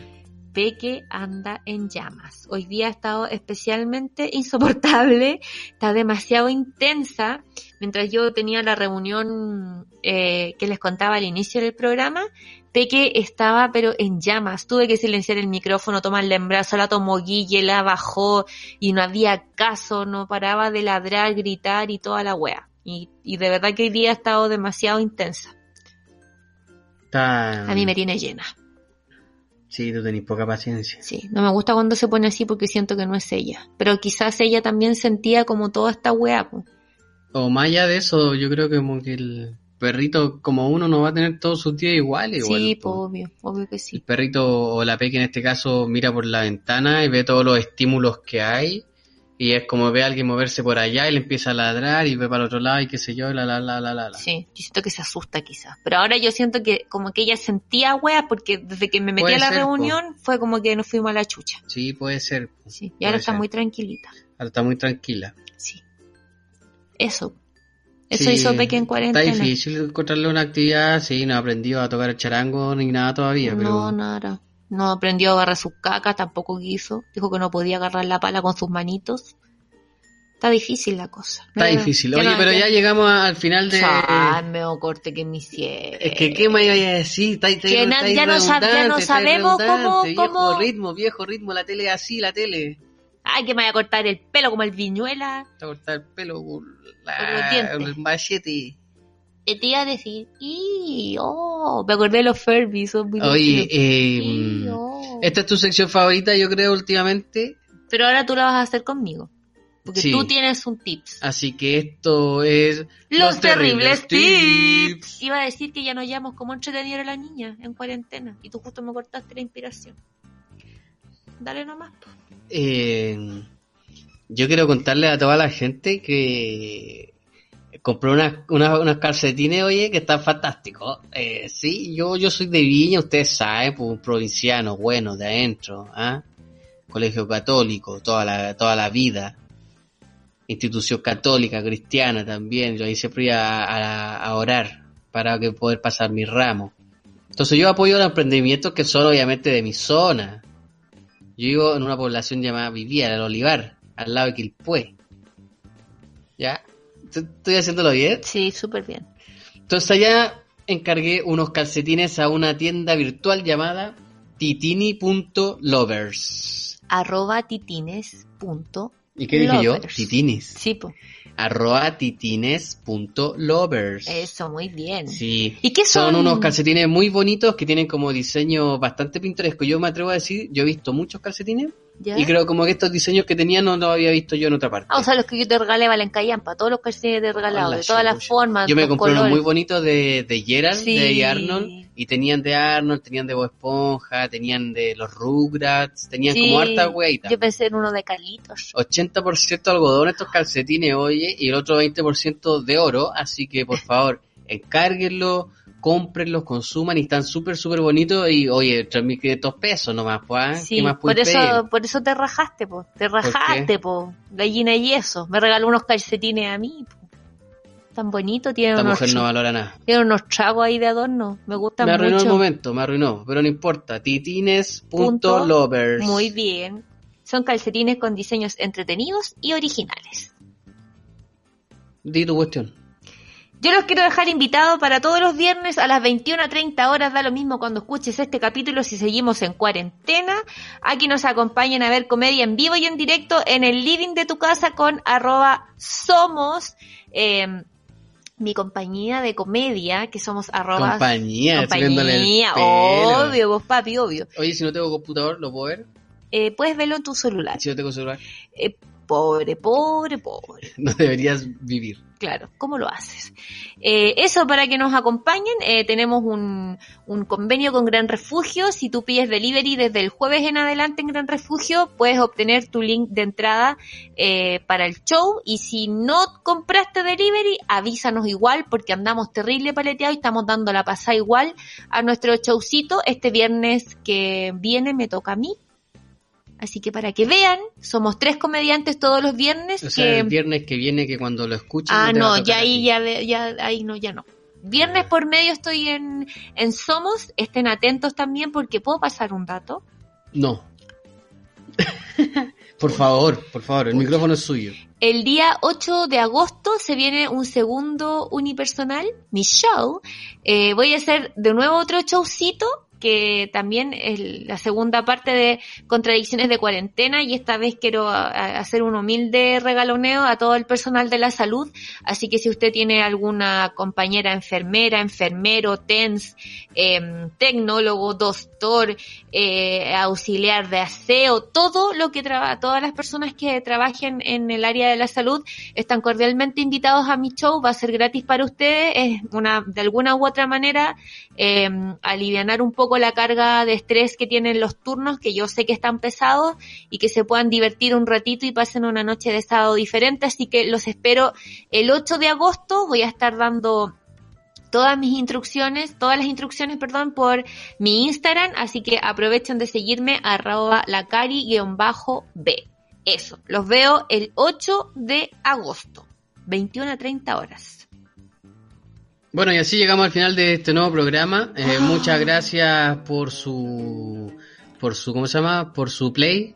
Peque anda en llamas. Hoy día ha estado especialmente insoportable, está demasiado intensa. Mientras yo tenía la reunión eh, que les contaba al inicio del programa, Peque estaba pero en llamas. Tuve que silenciar el micrófono, tomarla en brazo, la tomó Guille, la bajó y no había caso, no paraba de ladrar, gritar y toda la wea. Y, y de verdad que hoy día ha estado demasiado intensa. A mí me tiene llena. Sí, tú tenés poca paciencia. Sí, no me gusta cuando se pone así porque siento que no es ella. Pero quizás ella también sentía como toda esta weá. po. O más allá de eso, yo creo que como que el perrito, como uno, no va a tener todos sus días iguales. Igual, sí, po, obvio, obvio que El sí. perrito o la peque en este caso mira por la ventana y ve todos los estímulos que hay y es como ve a alguien moverse por allá y le empieza a ladrar y ve para el otro lado y qué sé yo, la la la la la. la. Sí, yo siento que se asusta quizás. Pero ahora yo siento que como que ella sentía weá porque desde que me metí Puede a la ser, po. reunión fue como que nos fuimos a la chucha. Sí, puede ser. Sí, y ahora está muy tranquilita. Ahora está muy tranquila. Sí. Eso. Eso Sí, hizo Peque en cuarentena. Está difícil encontrarle una actividad, sí, no ha aprendido a tocar el charango ni nada todavía, pero No, nada. No aprendió a agarrar sus cacas, tampoco quiso. Dijo que no podía agarrar la pala con sus manitos. Está difícil la cosa. Está No, difícil. Oye, no- pero ya llegamos al final de... Ay, me corte que me hicieron. Es que, ¿qué me iba a decir? Está, está, Que está ya no sab- ya no sabemos cómo- Viejo cómo- ritmo, viejo ritmo, la tele es así, la tele. Ay, que me vaya a cortar el pelo como el viñuela. Te va a cortar el pelo la- Con los dientes. con el machete. Te iba a decir, y oh, me acordé de los Furby, son muy Oye, eh, Y, oh. esta es tu sección favorita, yo creo, últimamente. Pero ahora tú la vas a hacer conmigo. Porque Sí. tú tienes un tips. Así que esto es... Los, terribles, tips. Iba a decir que ya nos llamamos como entretenido era la niña en cuarentena. Y tú justo me cortaste la inspiración. Dale nomás. Eh, yo quiero contarle a toda la gente que compré unas unas- unos calcetines, oye, que están fantásticos. Eh, sí, yo, yo soy de Viña, ustedes saben, pues, un provinciano bueno de adentro, ¿ah? Colegio católico, toda la, toda la vida. Institución católica, cristiana también. Yo ahí siempre iba a, a- a orar para que poder pasar mi ramo. Entonces yo apoyo los emprendimientos que son obviamente de mi zona. Yo vivo en una población llamada Vivía, el Olivar, al lado de Quilpué. ¿Ya? ¿T- ¿Estoy haciéndolo bien? Sí, súper bien. Entonces allá encargué unos calcetines a una tienda virtual llamada titini.lovers. Arroba titines. Punto. ¿Y qué dije yo? Titines. Sí, po. Arroba titines.lovers. Eso, muy bien. Sí. ¿Y qué son? Son unos calcetines muy bonitos que tienen como diseño bastante pintoresco. Yo me atrevo a decir, yo he visto muchos calcetines ¿Ya? y creo como que estos diseños que tenían no los había visto yo en otra parte. Ah, o sea, los que yo te regalé valen callampa, todos los calcetines de regalado, Hola, de todas las formas, Yo me compré unos muy bonitos de, de Gerald, Sí. de Arnold, y tenían de Arnold, tenían de Bob Esponja, tenían de los Rugrats, tenían Sí, como harta weitas. Yo pensé en uno de Carlitos. 80% algodón estos calcetines, oye, y el otro 20% de oro, así que por favor, encárguenlo, cómprenlos, consuman y están súper, súper bonitos y oye, 3.500 pesos nomás, pues, ¿ah? Sí, ¿qué más por eso, pedir? por eso te rajaste, po. Te rajaste, po. Gallina y eso. Me regaló unos calcetines a mí, po. Tan bonito, tienen Esta unos, mujer no valora nada. unos tragos ahí de adorno. Me gustan Me arruinó mucho. el momento, me arruinó, pero no importa. Titines.lovers. Muy bien. Son calcetines con diseños entretenidos y originales. Di tu cuestión. Yo los quiero dejar invitados para todos los viernes a las 21 a 30 horas, da lo mismo cuando escuches este capítulo si seguimos en cuarentena. Aquí nos acompañen a ver comedia en vivo y en directo en el living de tu casa con arroba somos eh, mi compañía de comedia, que somos arroba Compañía, el compañía, pelo. obvio, vos papi, obvio. Oye, si no tengo computador, ¿lo puedo ver? Eh, puedes verlo en tu celular. Si no tengo celular, Eh, pobre, pobre, pobre. no deberías vivir. Claro, ¿cómo lo haces? Eh, eso para que nos acompañen, eh, tenemos un, convenio con Gran Refugio. Si tú pides delivery desde el jueves en adelante en Gran Refugio, puedes obtener tu link de entrada eh, para el show. Y si no compraste delivery, avísanos igual porque andamos terrible paleteado y estamos dando la pasada igual a nuestro showcito. Este viernes que viene me toca a mí. Así que para que vean, somos tres comediantes todos los viernes. O sea, que... el viernes que viene, que cuando lo escuchen. Ah, no, ya ahí, ya, ahí no, ya no. Viernes por medio estoy en, en Somos, estén atentos también porque puedo pasar un dato. No. por favor, por favor, el micrófono es suyo. El día 8 de agosto se viene un segundo unipersonal, mi show. Eh, voy a hacer de nuevo otro showcito que también es la segunda parte de Contradicciones de Cuarentena y esta vez quiero hacer un humilde regaloneo a todo el personal de la salud. Así que si usted tiene alguna compañera enfermera, enfermero, TENS, em, tecnólogo, doctor, eh, auxiliar de aseo, todo lo que trabaja, todas las personas que trabajen en el área de la salud están cordialmente invitados a mi show, va a ser gratis para ustedes, es una, de alguna u otra manera, eh, alivianar un poco la carga de estrés que tienen los turnos, que yo sé que están pesados, y que se puedan divertir un ratito y pasen una noche de sábado diferente, así que los espero el 8 de agosto, voy a estar dando todas mis instrucciones, todas las instrucciones, perdón, por mi Instagram, así que aprovechen de seguirme arroba lacari-b. Eso, los veo el 8 de agosto, 21 a 30 horas. Bueno, y así llegamos al final de este nuevo programa. Eh. Muchas gracias por su, por su, ¿cómo se llama? Por su play.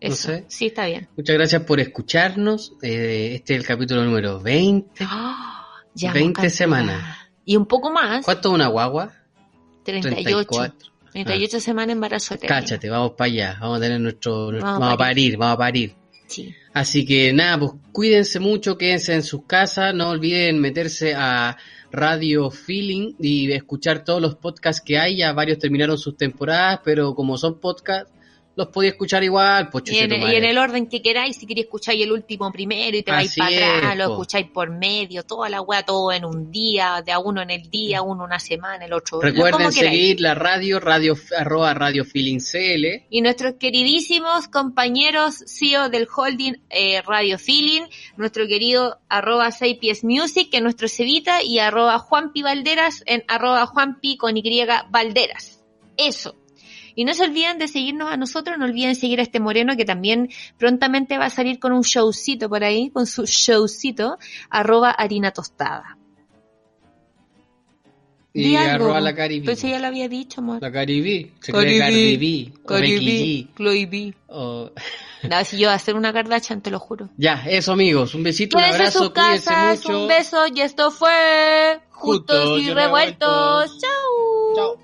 Eso. sé. Sí, está bien. Muchas gracias por escucharnos. Eh, este es el capítulo número 20. ¡Ah! Ya 20 hemos cantidad. semanas. Y un poco más. ¿Cuánto es una guagua? 38. 34. 38 semanas en embarazo eterno. Cáchate, vamos para allá. Vamos a tener nuestro. Vamos a parir, vamos a parir. Sí. Así que nada, pues cuídense mucho, quédense en sus casas, no olviden meterse a Radio Feeling y escuchar todos los podcasts que hay, ya varios terminaron sus temporadas, pero como son podcasts, los podía escuchar igual, pues Y en, y el orden que queráis, si queréis escucháis el último primero y te vais para atrás, es, lo escucháis por medio, toda la weá, todo en un día, de a uno en el día, uno una semana, el otro. Recuerden seguir la radio, radio arroba Radio Feeling CL. Y nuestros queridísimos compañeros CEO del holding eh, Radio Feeling, nuestro querido arroba 6 pies music, que es nuestro Cevita, y arroba Juanpi Valderas en arroba Juanpi con Y Valderas. Eso. Y no se olviden de seguirnos a nosotros, no olviden seguir a este moreno que también prontamente va a salir con un showcito por ahí, con su showcito, arroba harina tostada. Y arroba la Caribe. Pues ya lo había dicho, amor. La Caribe. Se Chloe B. o- No, si yo voy a hacer una Kardashian, te lo juro. Ya, eso amigos. Un besito, un abrazo, cuídense mucho. un beso y esto fue Justos y Revueltos. Revueltos. Chao. Chao.